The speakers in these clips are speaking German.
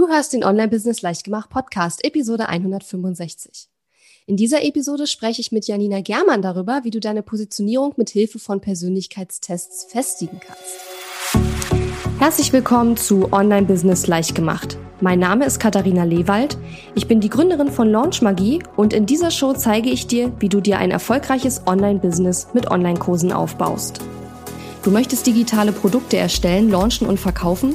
Du hörst den Online-Business Leichtgemacht Podcast, Episode 165. In dieser Episode spreche ich mit Janina Germann darüber, wie du deine Positionierung mit Hilfe von Persönlichkeitstests festigen kannst. Herzlich willkommen zu Online-Business Leichtgemacht. Mein Name ist Katharina Lewald. Ich bin die Gründerin von Launch Magie und in dieser Show zeige ich dir, wie du dir ein erfolgreiches Online-Business mit Online-Kursen aufbaust. Du möchtest digitale Produkte erstellen, launchen und verkaufen?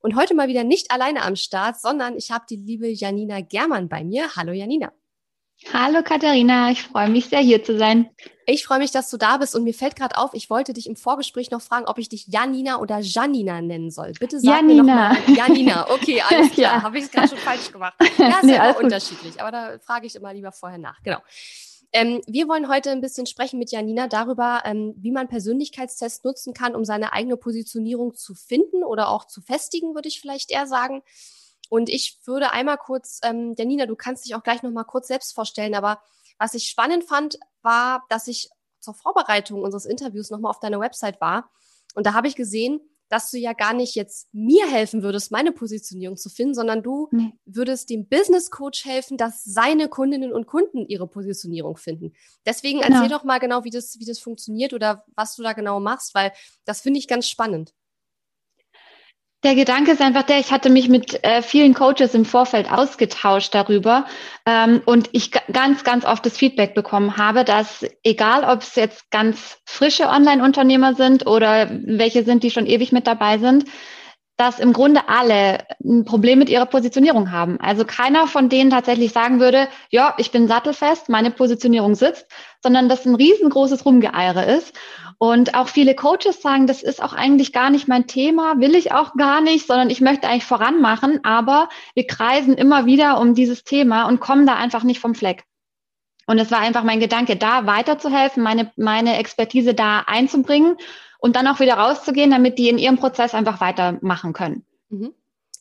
und heute mal wieder nicht alleine am Start, sondern ich habe die liebe Janina Germann bei mir. Hallo Janina. Hallo Katharina, ich freue mich sehr hier zu sein. Ich freue mich, dass du da bist und mir fällt gerade auf, ich wollte dich im Vorgespräch noch fragen, ob ich dich Janina oder Janina nennen soll. Bitte sag Janina. mir nochmal. Janina, okay, alles klar. ja. Habe ich es gerade schon falsch gemacht. Ja, ist nee, ja immer unterschiedlich, aber da frage ich immer lieber vorher nach. Genau. Ähm, wir wollen heute ein bisschen sprechen mit Janina darüber, ähm, wie man Persönlichkeitstests nutzen kann, um seine eigene Positionierung zu finden oder auch zu festigen, würde ich vielleicht eher sagen. Und ich würde einmal kurz, ähm, Janina, du kannst dich auch gleich nochmal kurz selbst vorstellen, aber was ich spannend fand, war, dass ich zur Vorbereitung unseres Interviews nochmal auf deiner Website war. Und da habe ich gesehen, dass du ja gar nicht jetzt mir helfen würdest, meine Positionierung zu finden, sondern du nee. würdest dem Business Coach helfen, dass seine Kundinnen und Kunden ihre Positionierung finden. Deswegen genau. erzähl doch mal genau, wie das, wie das funktioniert oder was du da genau machst, weil das finde ich ganz spannend. Der Gedanke ist einfach der, ich hatte mich mit äh, vielen Coaches im Vorfeld ausgetauscht darüber ähm, und ich ganz, ganz oft das Feedback bekommen habe, dass egal, ob es jetzt ganz frische Online-Unternehmer sind oder welche sind, die schon ewig mit dabei sind, dass im Grunde alle ein Problem mit ihrer Positionierung haben. Also keiner von denen tatsächlich sagen würde, ja, ich bin sattelfest, meine Positionierung sitzt, sondern dass ein riesengroßes Rumgeeire ist. Und auch viele Coaches sagen, das ist auch eigentlich gar nicht mein Thema, will ich auch gar nicht, sondern ich möchte eigentlich voranmachen, aber wir kreisen immer wieder um dieses Thema und kommen da einfach nicht vom Fleck. Und es war einfach mein Gedanke, da weiterzuhelfen, meine, meine Expertise da einzubringen und dann auch wieder rauszugehen, damit die in ihrem Prozess einfach weitermachen können. Mhm.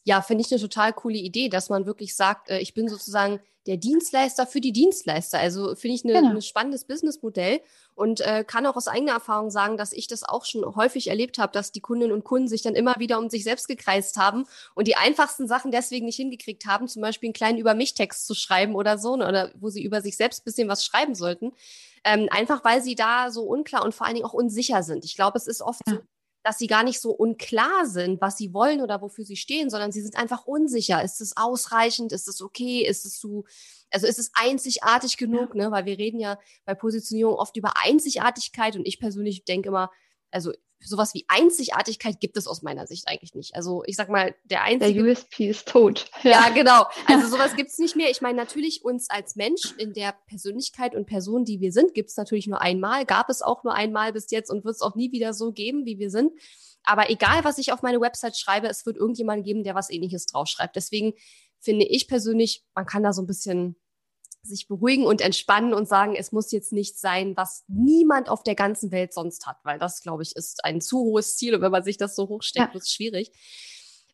Ja, finde ich eine total coole Idee, dass man wirklich sagt, äh, ich bin sozusagen der Dienstleister für die Dienstleister. Also finde ich ein genau. spannendes Businessmodell und äh, kann auch aus eigener Erfahrung sagen, dass ich das auch schon häufig erlebt habe, dass die Kundinnen und Kunden sich dann immer wieder um sich selbst gekreist haben und die einfachsten Sachen deswegen nicht hingekriegt haben, zum Beispiel einen kleinen Über mich Text zu schreiben oder so, ne, oder wo sie über sich selbst ein bisschen was schreiben sollten. Ähm, einfach weil sie da so unklar und vor allen Dingen auch unsicher sind. Ich glaube, es ist oft ja. so, dass sie gar nicht so unklar sind, was sie wollen oder wofür sie stehen, sondern sie sind einfach unsicher. Ist es ausreichend? Ist es okay? Ist es zu, also ist es einzigartig genug? Ja. Ne? Weil wir reden ja bei Positionierung oft über Einzigartigkeit und ich persönlich denke immer, also sowas wie Einzigartigkeit gibt es aus meiner Sicht eigentlich nicht. Also ich sag mal, der einzige. Der USP ist tot. Ja, ja genau. Also sowas gibt es nicht mehr. Ich meine, natürlich uns als Mensch in der Persönlichkeit und Person, die wir sind, gibt es natürlich nur einmal, gab es auch nur einmal bis jetzt und wird es auch nie wieder so geben, wie wir sind. Aber egal, was ich auf meine Website schreibe, es wird irgendjemand geben, der was ähnliches draufschreibt. Deswegen finde ich persönlich, man kann da so ein bisschen sich beruhigen und entspannen und sagen, es muss jetzt nicht sein, was niemand auf der ganzen Welt sonst hat, weil das, glaube ich, ist ein zu hohes Ziel und wenn man sich das so hochsteckt, ja. wird es schwierig.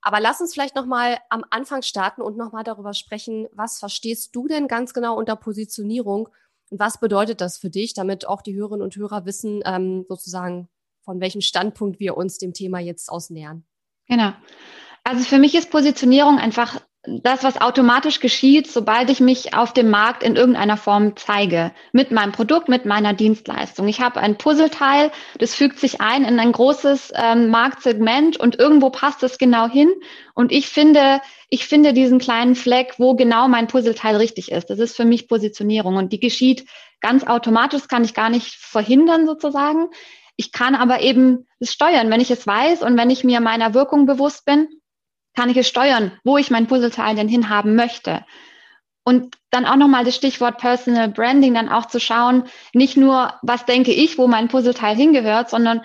Aber lass uns vielleicht nochmal am Anfang starten und nochmal darüber sprechen, was verstehst du denn ganz genau unter Positionierung und was bedeutet das für dich, damit auch die Hörerinnen und Hörer wissen, ähm, sozusagen, von welchem Standpunkt wir uns dem Thema jetzt ausnähern. Genau. Also für mich ist Positionierung einfach das, was automatisch geschieht, sobald ich mich auf dem Markt in irgendeiner Form zeige, mit meinem Produkt, mit meiner Dienstleistung. Ich habe ein Puzzleteil, das fügt sich ein in ein großes ähm, Marktsegment und irgendwo passt es genau hin. Und ich finde, ich finde diesen kleinen Fleck, wo genau mein Puzzleteil richtig ist. Das ist für mich Positionierung und die geschieht ganz automatisch, kann ich gar nicht verhindern sozusagen. Ich kann aber eben es steuern, wenn ich es weiß und wenn ich mir meiner Wirkung bewusst bin kann ich es steuern, wo ich mein Puzzleteil denn hinhaben möchte. Und dann auch nochmal das Stichwort Personal Branding, dann auch zu schauen, nicht nur, was denke ich, wo mein Puzzleteil hingehört, sondern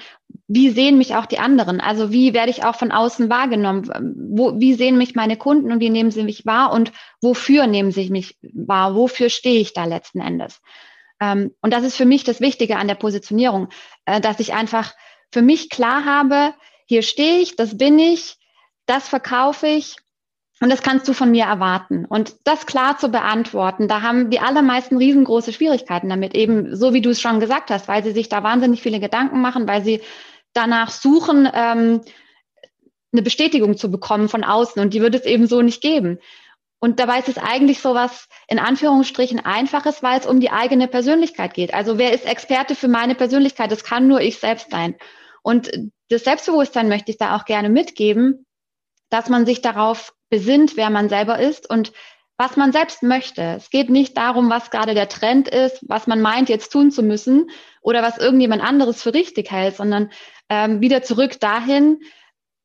wie sehen mich auch die anderen? Also wie werde ich auch von außen wahrgenommen? Wo, wie sehen mich meine Kunden und wie nehmen sie mich wahr und wofür nehmen sie mich wahr? Wofür stehe ich da letzten Endes? Ähm, und das ist für mich das Wichtige an der Positionierung, äh, dass ich einfach für mich klar habe, hier stehe ich, das bin ich, das verkaufe ich und das kannst du von mir erwarten. Und das klar zu beantworten, da haben die allermeisten riesengroße Schwierigkeiten damit, eben so wie du es schon gesagt hast, weil sie sich da wahnsinnig viele Gedanken machen, weil sie danach suchen, ähm, eine Bestätigung zu bekommen von außen und die wird es eben so nicht geben. Und dabei ist es eigentlich so was in Anführungsstrichen einfaches, weil es um die eigene Persönlichkeit geht. Also wer ist Experte für meine Persönlichkeit? Das kann nur ich selbst sein. Und das Selbstbewusstsein möchte ich da auch gerne mitgeben, dass man sich darauf besinnt, wer man selber ist und was man selbst möchte. Es geht nicht darum, was gerade der Trend ist, was man meint, jetzt tun zu müssen oder was irgendjemand anderes für richtig hält, sondern ähm, wieder zurück dahin,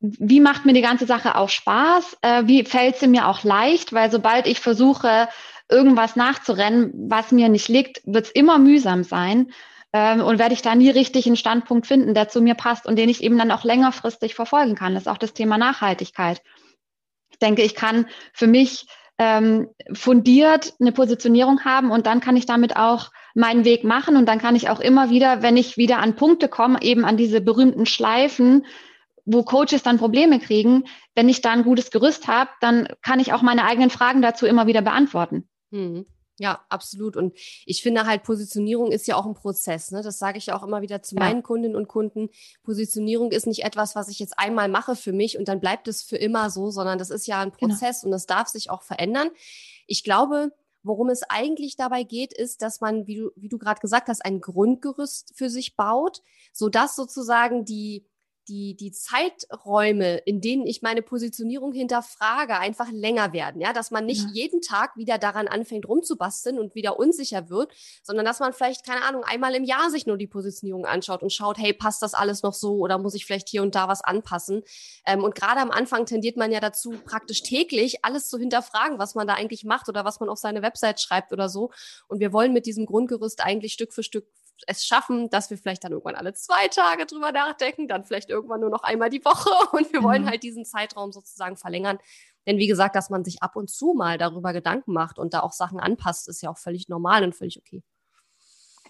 wie macht mir die ganze Sache auch Spaß? Äh, wie fällt sie mir auch leicht? Weil sobald ich versuche, irgendwas nachzurennen, was mir nicht liegt, wird es immer mühsam sein. Ähm, und werde ich da nie richtig einen Standpunkt finden, der zu mir passt und den ich eben dann auch längerfristig verfolgen kann. Das ist auch das Thema Nachhaltigkeit. Ich denke, ich kann für mich ähm, fundiert eine Positionierung haben und dann kann ich damit auch meinen Weg machen und dann kann ich auch immer wieder, wenn ich wieder an Punkte komme, eben an diese berühmten Schleifen, wo Coaches dann Probleme kriegen, wenn ich da ein gutes Gerüst habe, dann kann ich auch meine eigenen Fragen dazu immer wieder beantworten. Hm. Ja, absolut. Und ich finde halt, Positionierung ist ja auch ein Prozess. Ne? Das sage ich ja auch immer wieder zu ja. meinen Kundinnen und Kunden. Positionierung ist nicht etwas, was ich jetzt einmal mache für mich und dann bleibt es für immer so, sondern das ist ja ein genau. Prozess genau. und das darf sich auch verändern. Ich glaube, worum es eigentlich dabei geht, ist, dass man, wie du, wie du gerade gesagt hast, ein Grundgerüst für sich baut, sodass sozusagen die die, die Zeiträume, in denen ich meine Positionierung hinterfrage, einfach länger werden. Ja, dass man nicht ja. jeden Tag wieder daran anfängt rumzubasteln und wieder unsicher wird, sondern dass man vielleicht, keine Ahnung, einmal im Jahr sich nur die Positionierung anschaut und schaut, hey, passt das alles noch so oder muss ich vielleicht hier und da was anpassen? Ähm, und gerade am Anfang tendiert man ja dazu, praktisch täglich alles zu hinterfragen, was man da eigentlich macht oder was man auf seine Website schreibt oder so. Und wir wollen mit diesem Grundgerüst eigentlich Stück für Stück es schaffen, dass wir vielleicht dann irgendwann alle zwei Tage drüber nachdenken, dann vielleicht irgendwann nur noch einmal die Woche und wir wollen mhm. halt diesen Zeitraum sozusagen verlängern. Denn wie gesagt, dass man sich ab und zu mal darüber Gedanken macht und da auch Sachen anpasst, ist ja auch völlig normal und völlig okay.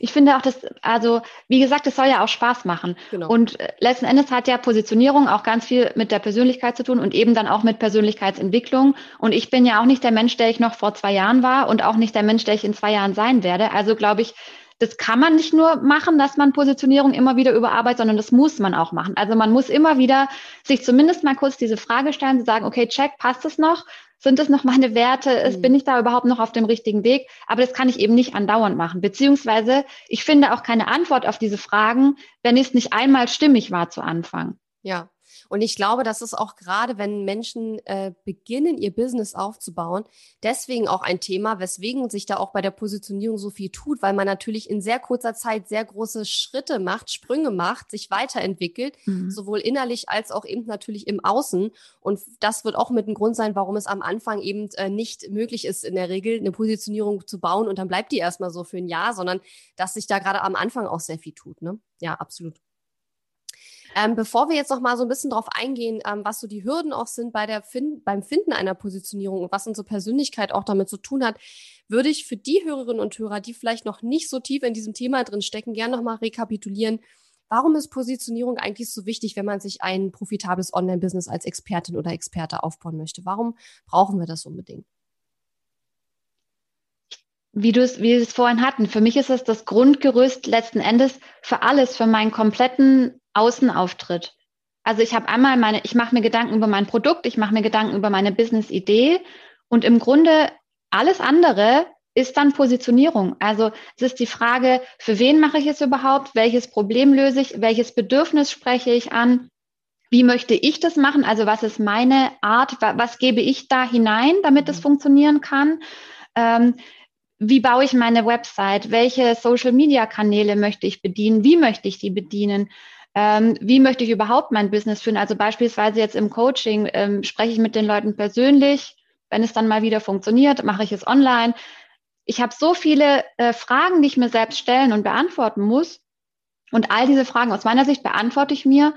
Ich finde auch, dass, also wie gesagt, es soll ja auch Spaß machen. Genau. Und äh, letzten Endes hat ja Positionierung auch ganz viel mit der Persönlichkeit zu tun und eben dann auch mit Persönlichkeitsentwicklung. Und ich bin ja auch nicht der Mensch, der ich noch vor zwei Jahren war und auch nicht der Mensch, der ich in zwei Jahren sein werde. Also glaube ich, das kann man nicht nur machen, dass man Positionierung immer wieder überarbeitet, sondern das muss man auch machen. Also man muss immer wieder sich zumindest mal kurz diese Frage stellen, zu sagen, okay, check, passt es noch? Sind das noch meine Werte? Mhm. Bin ich da überhaupt noch auf dem richtigen Weg? Aber das kann ich eben nicht andauernd machen. Beziehungsweise ich finde auch keine Antwort auf diese Fragen, wenn es nicht einmal stimmig war zu Anfang. Ja, und ich glaube, das ist auch gerade, wenn Menschen äh, beginnen, ihr Business aufzubauen, deswegen auch ein Thema, weswegen sich da auch bei der Positionierung so viel tut, weil man natürlich in sehr kurzer Zeit sehr große Schritte macht, Sprünge macht, sich weiterentwickelt, mhm. sowohl innerlich als auch eben natürlich im Außen. Und das wird auch mit ein Grund sein, warum es am Anfang eben äh, nicht möglich ist, in der Regel eine Positionierung zu bauen und dann bleibt die erstmal so für ein Jahr, sondern dass sich da gerade am Anfang auch sehr viel tut. Ne? Ja, absolut. Ähm, bevor wir jetzt noch mal so ein bisschen drauf eingehen, ähm, was so die Hürden auch sind bei der fin beim Finden einer Positionierung und was unsere Persönlichkeit auch damit zu tun hat, würde ich für die Hörerinnen und Hörer, die vielleicht noch nicht so tief in diesem Thema drin stecken, gerne noch mal rekapitulieren. Warum ist Positionierung eigentlich so wichtig, wenn man sich ein profitables Online-Business als Expertin oder Experte aufbauen möchte? Warum brauchen wir das unbedingt? Wie du es, wie wir es vorhin hatten. Für mich ist es das Grundgerüst letzten Endes für alles, für meinen kompletten Außenauftritt. Also ich habe einmal meine, ich mache mir Gedanken über mein Produkt, ich mache mir Gedanken über meine Business-Idee und im Grunde alles andere ist dann Positionierung. Also es ist die Frage, für wen mache ich es überhaupt? Welches Problem löse ich? Welches Bedürfnis spreche ich an? Wie möchte ich das machen? Also was ist meine Art? Was gebe ich da hinein, damit es mhm. funktionieren kann? Ähm, wie baue ich meine Website? Welche Social-Media-Kanäle möchte ich bedienen? Wie möchte ich die bedienen? Ähm, wie möchte ich überhaupt mein Business führen? Also beispielsweise jetzt im Coaching ähm, spreche ich mit den Leuten persönlich, wenn es dann mal wieder funktioniert, mache ich es online. Ich habe so viele äh, Fragen, die ich mir selbst stellen und beantworten muss. Und all diese Fragen aus meiner Sicht beantworte ich mir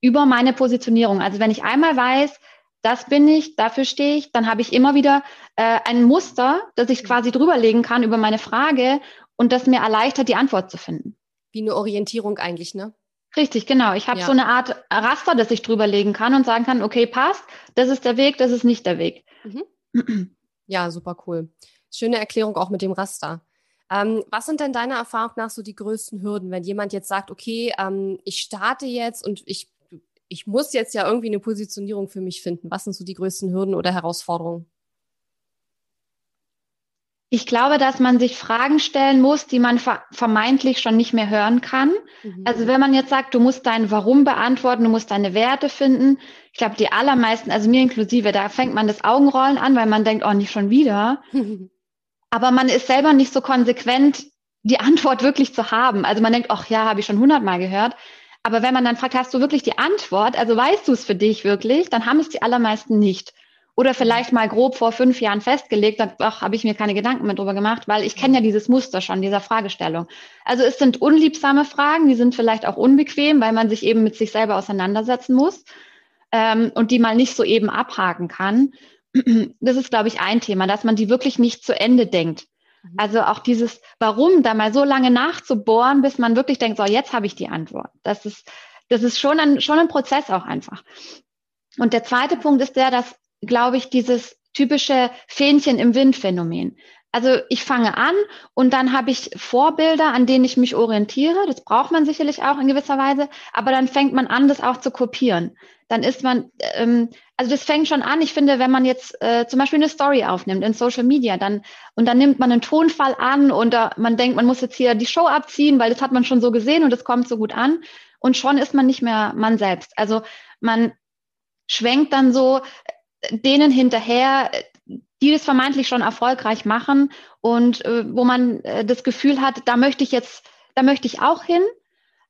über meine Positionierung. Also wenn ich einmal weiß, das bin ich, dafür stehe ich, dann habe ich immer wieder äh, ein Muster, das ich quasi drüberlegen kann über meine Frage und das mir erleichtert, die Antwort zu finden. Wie eine Orientierung eigentlich, ne? Richtig, genau. Ich habe ja. so eine Art Raster, das ich drüberlegen kann und sagen kann, okay, passt, das ist der Weg, das ist nicht der Weg. Mhm. Ja, super cool. Schöne Erklärung auch mit dem Raster. Ähm, was sind denn deiner Erfahrung nach so die größten Hürden, wenn jemand jetzt sagt, okay, ähm, ich starte jetzt und ich, ich muss jetzt ja irgendwie eine Positionierung für mich finden. Was sind so die größten Hürden oder Herausforderungen? Ich glaube, dass man sich Fragen stellen muss, die man vermeintlich schon nicht mehr hören kann. Mhm. Also wenn man jetzt sagt, du musst dein Warum beantworten, du musst deine Werte finden. Ich glaube, die allermeisten, also mir inklusive, da fängt man das Augenrollen an, weil man denkt, oh, nicht schon wieder. Aber man ist selber nicht so konsequent, die Antwort wirklich zu haben. Also man denkt, ach ja, habe ich schon hundertmal gehört. Aber wenn man dann fragt, hast du wirklich die Antwort? Also weißt du es für dich wirklich? Dann haben es die allermeisten nicht. Oder vielleicht mal grob vor fünf Jahren festgelegt, dann habe ich mir keine Gedanken mehr drüber gemacht, weil ich kenne ja dieses Muster schon, dieser Fragestellung. Also es sind unliebsame Fragen, die sind vielleicht auch unbequem, weil man sich eben mit sich selber auseinandersetzen muss ähm, und die mal nicht so eben abhaken kann. Das ist, glaube ich, ein Thema, dass man die wirklich nicht zu Ende denkt. Mhm. Also auch dieses Warum da mal so lange nachzubohren, bis man wirklich denkt, so jetzt habe ich die Antwort. Das ist, das ist schon ein, schon ein Prozess auch einfach. Und der zweite Punkt ist der, dass glaube ich, dieses typische Fähnchen im Wind-Phänomen. Also ich fange an und dann habe ich Vorbilder, an denen ich mich orientiere. Das braucht man sicherlich auch in gewisser Weise, aber dann fängt man an, das auch zu kopieren. Dann ist man, ähm, also das fängt schon an. Ich finde, wenn man jetzt äh, zum Beispiel eine Story aufnimmt in Social Media, dann und dann nimmt man einen Tonfall an und da, man denkt, man muss jetzt hier die Show abziehen, weil das hat man schon so gesehen und das kommt so gut an und schon ist man nicht mehr man selbst. Also man schwenkt dann so denen hinterher, die das vermeintlich schon erfolgreich machen und äh, wo man äh, das Gefühl hat, da möchte ich jetzt, da möchte ich auch hin.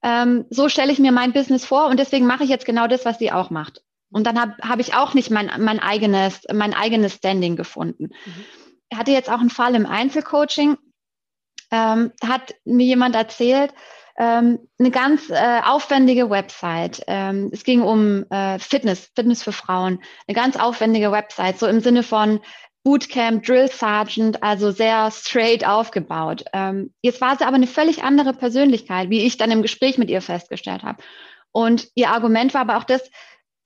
Ähm, so stelle ich mir mein Business vor und deswegen mache ich jetzt genau das, was sie auch macht. Und dann habe hab ich auch nicht mein, mein eigenes, mein eigenes Standing gefunden. Mhm. Ich hatte jetzt auch einen Fall im Einzelcoaching. Ähm, da hat mir jemand erzählt, ähm, eine ganz äh, aufwendige Website. Ähm, es ging um äh, Fitness, Fitness für Frauen. Eine ganz aufwendige Website, so im Sinne von Bootcamp, Drill Sergeant, also sehr straight aufgebaut. Ähm, jetzt war sie aber eine völlig andere Persönlichkeit, wie ich dann im Gespräch mit ihr festgestellt habe. Und ihr Argument war aber auch das,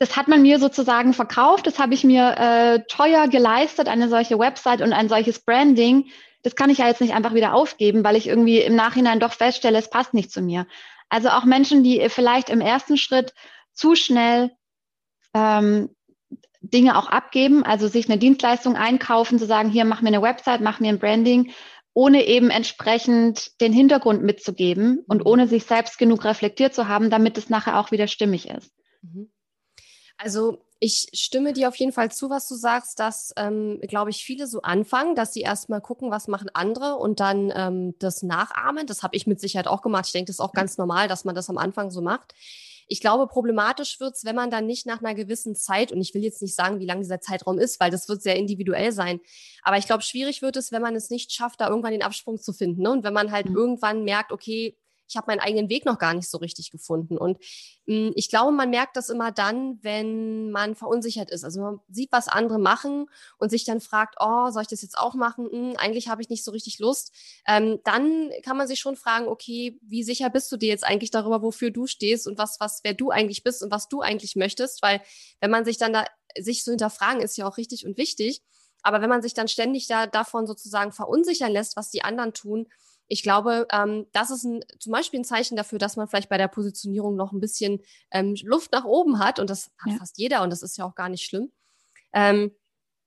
das hat man mir sozusagen verkauft, das habe ich mir äh, teuer geleistet, eine solche Website und ein solches Branding das kann ich ja jetzt nicht einfach wieder aufgeben, weil ich irgendwie im Nachhinein doch feststelle, es passt nicht zu mir. Also auch Menschen, die vielleicht im ersten Schritt zu schnell ähm, Dinge auch abgeben, also sich eine Dienstleistung einkaufen, zu sagen, hier mach mir eine Website, mach mir ein Branding, ohne eben entsprechend den Hintergrund mitzugeben und mhm. ohne sich selbst genug reflektiert zu haben, damit es nachher auch wieder stimmig ist. Mhm. Also ich stimme dir auf jeden Fall zu, was du sagst, dass, ähm, glaube ich, viele so anfangen, dass sie erstmal gucken, was machen andere und dann ähm, das nachahmen. Das habe ich mit Sicherheit auch gemacht. Ich denke, das ist auch ganz normal, dass man das am Anfang so macht. Ich glaube, problematisch wird's, wenn man dann nicht nach einer gewissen Zeit, und ich will jetzt nicht sagen, wie lang dieser Zeitraum ist, weil das wird sehr individuell sein. Aber ich glaube, schwierig wird es, wenn man es nicht schafft, da irgendwann den Absprung zu finden. Ne? Und wenn man halt mhm. irgendwann merkt, okay, ich habe meinen eigenen Weg noch gar nicht so richtig gefunden. Und mh, hm, ich glaube, man merkt das immer dann, wenn man verunsichert ist. Also man sieht, was andere machen und sich dann fragt, oh, soll ich das jetzt auch machen? Hm, eigentlich habe ich nicht so richtig Lust. Ähm, dann kann man sich schon fragen, okay, wie sicher bist du dir jetzt eigentlich darüber, wofür du stehst und was, was, wer du eigentlich bist und was du eigentlich möchtest? Weil wenn man sich dann da sich so hinterfragen, ist ja auch richtig und wichtig. Aber wenn man sich dann ständig da davon sozusagen verunsichern lässt, was die anderen tun, ich glaube, ähm, das ist ein, zum Beispiel ein Zeichen dafür, dass man vielleicht bei der Positionierung noch ein bisschen ähm, Luft nach oben hat. Und das hat ja. fast jeder und das ist ja auch gar nicht schlimm. Ähm,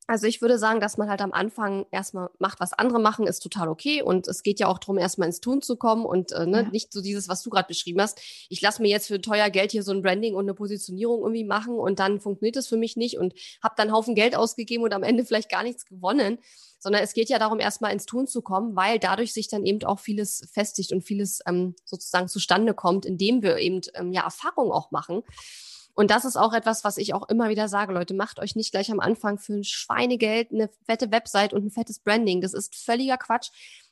also ich würde sagen, dass man halt am Anfang erstmal macht, was andere machen, ist total okay. Und es geht ja auch darum, erstmal ins Tun zu kommen und äh, ne, ja. nicht so dieses, was du gerade beschrieben hast. Ich lasse mir jetzt für teuer Geld hier so ein Branding und eine Positionierung irgendwie machen und dann funktioniert es für mich nicht und habe dann einen Haufen Geld ausgegeben und am Ende vielleicht gar nichts gewonnen sondern es geht ja darum, erstmal ins Tun zu kommen, weil dadurch sich dann eben auch vieles festigt und vieles ähm, sozusagen zustande kommt, indem wir eben ähm, ja Erfahrung auch machen. Und das ist auch etwas, was ich auch immer wieder sage, Leute, macht euch nicht gleich am Anfang für ein Schweinegeld eine fette Website und ein fettes Branding. Das ist völliger Quatsch.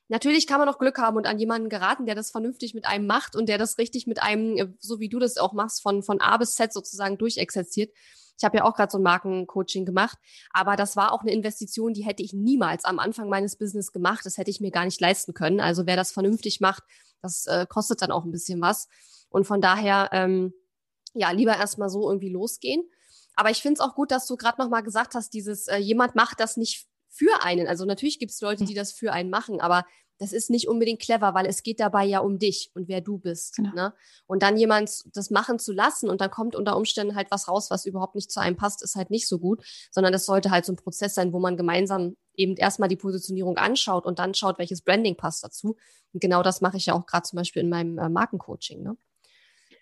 Natürlich kann man auch Glück haben und an jemanden geraten, der das vernünftig mit einem macht und der das richtig mit einem, äh, so wie du das auch machst, von, von A bis Z sozusagen durchexerziert. Ich habe ja auch gerade so ein Markencoaching gemacht, aber das war auch eine Investition, die hätte ich niemals am Anfang meines Business gemacht. Das hätte ich mir gar nicht leisten können. Also wer das vernünftig macht, das äh, kostet dann auch ein bisschen was. Und von daher, ähm, ja, lieber erstmal so irgendwie losgehen. Aber ich finde es auch gut, dass du gerade nochmal gesagt hast, dieses, äh, jemand macht das nicht für einen. Also natürlich gibt es Leute, die das für einen machen, aber das ist nicht unbedingt clever, weil es geht dabei ja um dich und wer du bist. Genau. Ne? Und dann jemand das machen zu lassen und dann kommt unter Umständen halt was raus, was überhaupt nicht zu einem passt, ist halt nicht so gut, sondern das sollte halt so ein Prozess sein, wo man gemeinsam eben erstmal die Positionierung anschaut und dann schaut, welches Branding passt dazu. Und genau das mache ich ja auch gerade zum Beispiel in meinem äh, Markencoaching. Ne?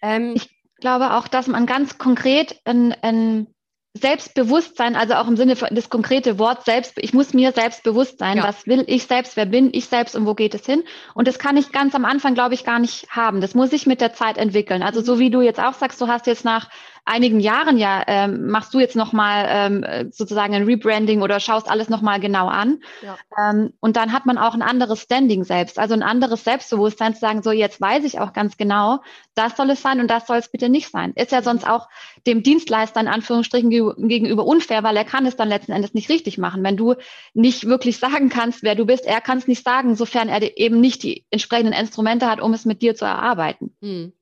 Ähm, ich glaube auch, dass man ganz konkret ein, ein Selbstbewusstsein, also auch im Sinne das konkrete Wort selbst, ich muss mir selbst bewusst sein, ja. was will ich selbst, wer bin ich selbst und wo geht es hin? Und das kann ich ganz am Anfang, glaube ich, gar nicht haben. Das muss ich mit der Zeit entwickeln. Also so wie du jetzt auch sagst, du hast jetzt nach einigen Jahren ja, ähm, machst du jetzt nochmal ähm, sozusagen ein Rebranding oder schaust alles nochmal genau an. Ja. Ähm, und dann hat man auch ein anderes Standing selbst, also ein anderes Selbstbewusstsein zu sagen, so jetzt weiß ich auch ganz genau, das soll es sein und das soll es bitte nicht sein. Ist ja sonst auch dem Dienstleister in Anführungsstrichen gegenüber unfair, weil er kann es dann letzten Endes nicht richtig machen. Wenn du nicht wirklich sagen kannst, wer du bist, er kann es nicht sagen, sofern er eben nicht die entsprechenden Instrumente hat, um es mit dir zu erarbeiten. Hm.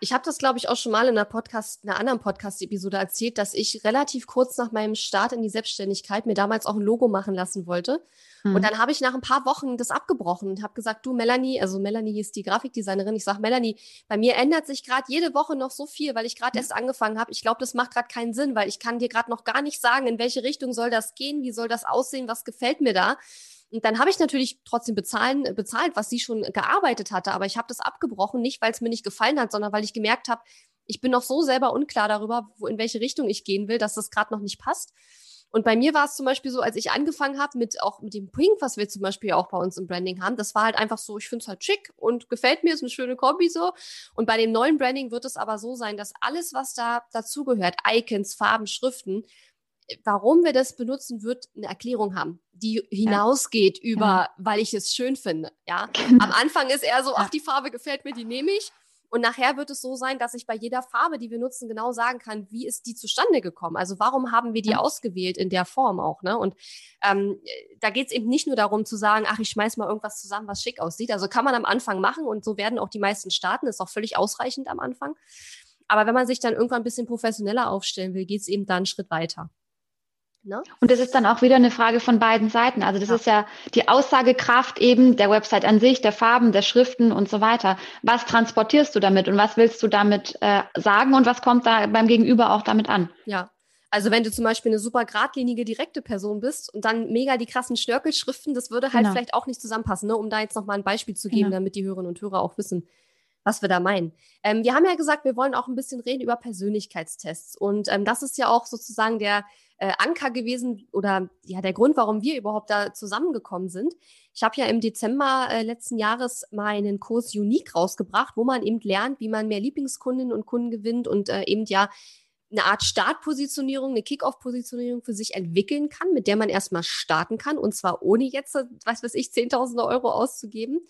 Ich habe das, glaube ich, auch schon mal in einer Podcast, einer anderen Podcast-Episode erzählt, dass ich relativ kurz nach meinem Start in die Selbstständigkeit mir damals auch ein Logo machen lassen wollte. Mhm. Und dann habe ich nach ein paar Wochen das abgebrochen und habe gesagt, du Melanie, also Melanie hieß die Grafikdesignerin, ich sage, Melanie, bei mir ändert sich gerade jede Woche noch so viel, weil ich gerade mhm. erst angefangen habe. Ich glaube, das macht gerade keinen Sinn, weil ich kann dir gerade noch gar nicht sagen, in welche Richtung soll das gehen, wie soll das aussehen, was gefällt mir da. Und dann habe ich natürlich trotzdem bezahlen, bezahlt, was sie schon gearbeitet hatte, aber ich habe das abgebrochen, nicht weil es mir nicht gefallen hat, sondern weil ich gemerkt habe, ich bin noch so selber unklar darüber, wo, in welche Richtung ich gehen will, dass das gerade noch nicht passt. Und bei mir war es zum Beispiel so, als ich angefangen habe mit auch mit dem Pink, was wir zum Beispiel auch bei uns im Branding haben, das war halt einfach so, ich finde es halt schick und gefällt mir, ist eine schöne Kombi so. Und bei dem neuen Branding wird es aber so sein, dass alles, was da dazugehört, Icons, Farben, Schriften, warum wir das benutzen, wird eine Erklärung haben, die hinausgeht ja. über, ja. weil ich es schön finde. Ja, genau. am Anfang ist eher so, ach, die Farbe gefällt mir, die nehme ich. Und nachher wird es so sein, dass ich bei jeder Farbe, die wir nutzen, genau sagen kann, wie ist die zustande gekommen? Also warum haben wir die ausgewählt in der Form auch? Ne? Und ähm, da geht es eben nicht nur darum zu sagen, ach, ich schmeiß mal irgendwas zusammen, was schick aussieht. Also kann man am Anfang machen und so werden auch die meisten starten. Ist auch völlig ausreichend am Anfang. Aber wenn man sich dann irgendwann ein bisschen professioneller aufstellen will, geht es eben da einen Schritt weiter. Ne? Und das ist dann auch wieder eine Frage von beiden Seiten. Also das ja. ist ja die Aussagekraft eben der Website an sich, der Farben, der Schriften und so weiter. Was transportierst du damit und was willst du damit äh, sagen und was kommt da beim Gegenüber auch damit an? Ja. Also wenn du zum Beispiel eine super geradlinige, direkte Person bist und dann mega die krassen Schnörkelschriften, das würde halt genau. vielleicht auch nicht zusammenpassen, ne? um da jetzt nochmal ein Beispiel zu geben, genau. damit die Hörerinnen und Hörer auch wissen, was wir da meinen. Ähm, wir haben ja gesagt, wir wollen auch ein bisschen reden über Persönlichkeitstests. Und ähm, das ist ja auch sozusagen der äh, Anker gewesen oder ja der Grund, warum wir überhaupt da zusammengekommen sind. Ich habe ja im Dezember äh, letzten Jahres meinen Kurs Unique rausgebracht, wo man eben lernt, wie man mehr Lieblingskundinnen und Kunden gewinnt und äh, eben ja eine Art Startpositionierung, eine Kick-Off-Positionierung für sich entwickeln kann, mit der man erstmal starten kann und zwar ohne jetzt, was weiß ich, Zehntausende Euro auszugeben.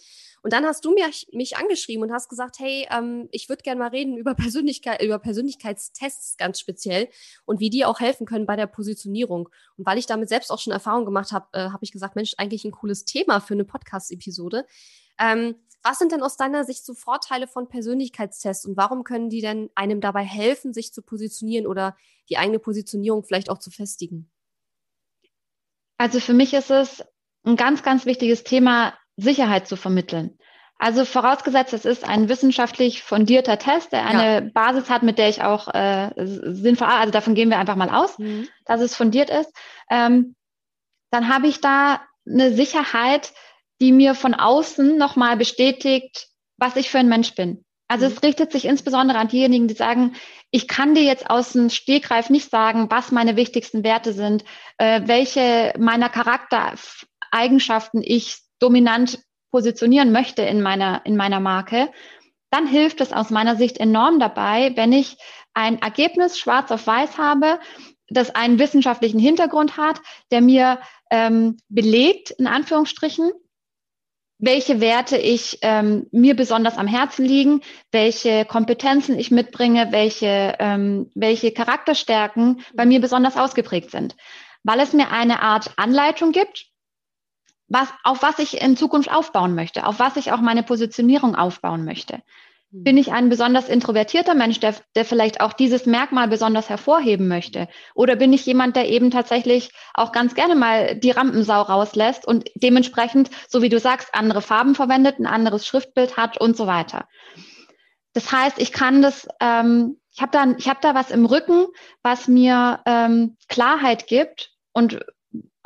Und dann hast du mich, mich angeschrieben und hast gesagt, hey, ähm, ich würde gerne mal reden über Persönlichkeit, über Persönlichkeitstests ganz speziell und wie die auch helfen können bei der Positionierung. Und weil ich damit selbst auch schon Erfahrung gemacht habe, äh, habe ich gesagt, Mensch, eigentlich ein cooles Thema für eine Podcast-Episode. Ähm, was sind denn aus deiner Sicht so Vorteile von Persönlichkeitstests und warum können die denn einem dabei helfen, sich zu positionieren oder die eigene Positionierung vielleicht auch zu festigen? Also für mich ist es ein ganz, ganz wichtiges Thema, Sicherheit zu vermitteln. Also vorausgesetzt, es ist ein wissenschaftlich fundierter Test, der eine ja. Basis hat, mit der ich auch äh, sinnvoll, also davon gehen wir einfach mal aus, mhm. dass es fundiert ist, ähm, dann habe ich da eine Sicherheit, die mir von außen nochmal bestätigt, was ich für ein Mensch bin. Also mhm. es richtet sich insbesondere an diejenigen, die sagen, ich kann dir jetzt aus dem Stegreif nicht sagen, was meine wichtigsten Werte sind, äh, welche meiner Charaktereigenschaften ich dominant positionieren möchte in meiner, in meiner Marke, dann hilft es aus meiner Sicht enorm dabei, wenn ich ein Ergebnis schwarz auf weiß habe, das einen wissenschaftlichen Hintergrund hat, der mir ähm, belegt, in Anführungsstrichen, welche Werte ich ähm, mir besonders am Herzen liegen, welche Kompetenzen ich mitbringe, welche, ähm, welche Charakterstärken bei mir besonders ausgeprägt sind. Weil es mir eine Art Anleitung gibt, was, auf was ich in Zukunft aufbauen möchte, auf was ich auch meine Positionierung aufbauen möchte. Hm. Bin ich ein besonders introvertierter Mensch, der, der vielleicht auch dieses Merkmal besonders hervorheben möchte? Oder bin ich jemand, der eben tatsächlich auch ganz gerne mal die Rampensau rauslässt und dementsprechend, so wie du sagst, andere Farben verwendet, ein anderes Schriftbild hat und so weiter? Das heißt, ich kann das, ähm, ich habe da, ich hab da was im Rücken, was mir ähm, Klarheit gibt und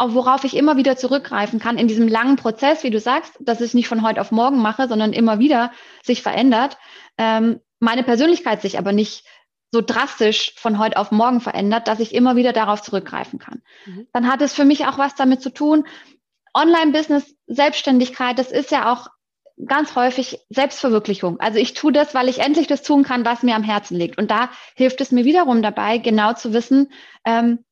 worauf ich immer wieder zurückgreifen kann in diesem langen Prozess, wie du sagst, dass ich nicht von heute auf morgen mache, sondern immer wieder sich verändert. Ähm, meine Persönlichkeit sich aber nicht so drastisch von heute auf morgen verändert, dass ich immer wieder darauf zurückgreifen kann. Mhm. Dann hat es für mich auch was damit zu tun. Online-Business, Selbstständigkeit, das ist ja auch ganz häufig Selbstverwirklichung. Also ich tue das, weil ich endlich das tun kann, was mir am Herzen liegt. Und da hilft es mir wiederum dabei, genau zu wissen, ähm,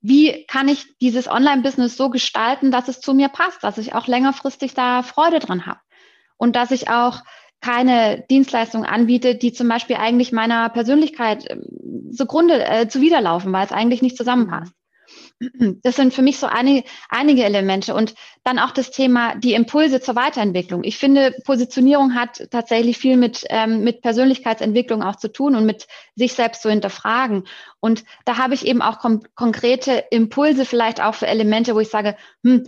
wie kann ich dieses Online-Business so gestalten, dass es zu mir passt, dass ich auch längerfristig da Freude dran habe und dass ich auch keine Dienstleistung anbiete, die zum Beispiel eigentlich meiner Persönlichkeit ähm, zugrunde äh, zuwiderlaufen, weil es eigentlich nicht zusammenpasst. Das sind für mich so einige, einige Elemente und dann auch das Thema die Impulse zur Weiterentwicklung. Ich finde, Positionierung hat tatsächlich viel mit, ähm, mit Persönlichkeitsentwicklung auch zu tun und mit sich selbst zu hinterfragen. Und da habe ich eben auch konkrete Impulse vielleicht auch für Elemente, wo ich sage, hm,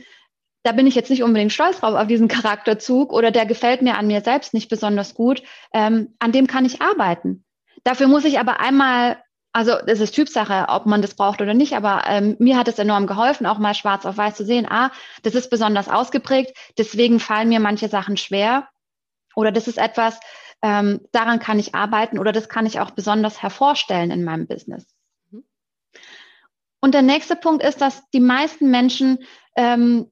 da bin ich jetzt nicht unbedingt stolz drauf auf diesen Charakterzug oder der gefällt mir an mir selbst nicht besonders gut. Ähm, an dem kann ich arbeiten. Dafür muss ich aber einmal also das ist Typsache, ob man das braucht oder nicht, aber ähm, mir hat es enorm geholfen, auch mal schwarz auf weiß zu sehen, ah, das ist besonders ausgeprägt, deswegen fallen mir manche Sachen schwer oder das ist etwas, ähm, daran kann ich arbeiten oder das kann ich auch besonders hervorstellen in meinem Business. Mhm. Und der nächste Punkt ist, dass die meisten Menschen ähm,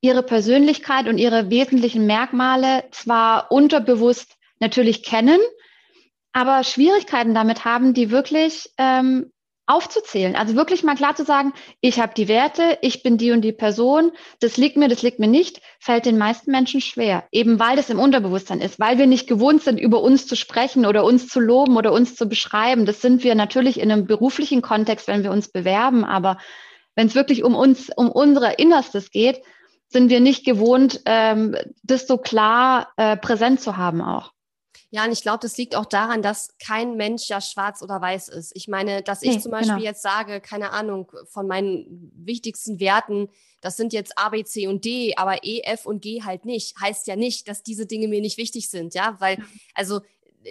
ihre Persönlichkeit und ihre wesentlichen Merkmale zwar unterbewusst natürlich kennen, aber Schwierigkeiten damit haben, die wirklich ähm, aufzuzählen. Also wirklich mal klar zu sagen, ich habe die Werte, ich bin die und die Person, das liegt mir, das liegt mir nicht, fällt den meisten Menschen schwer. Eben weil das im Unterbewusstsein ist, weil wir nicht gewohnt sind, über uns zu sprechen oder uns zu loben oder uns zu beschreiben. Das sind wir natürlich in einem beruflichen Kontext, wenn wir uns bewerben, aber wenn es wirklich um uns, um unsere Innerstes geht, sind wir nicht gewohnt, ähm, das so klar äh, präsent zu haben auch. Ja, und ich glaube, das liegt auch daran, dass kein Mensch ja schwarz oder weiß ist. Ich meine, dass ich nee, zum Beispiel genau. jetzt sage, keine Ahnung, von meinen wichtigsten Werten, das sind jetzt A, B, C und D, aber E, F und G halt nicht, heißt ja nicht, dass diese Dinge mir nicht wichtig sind, ja, weil, also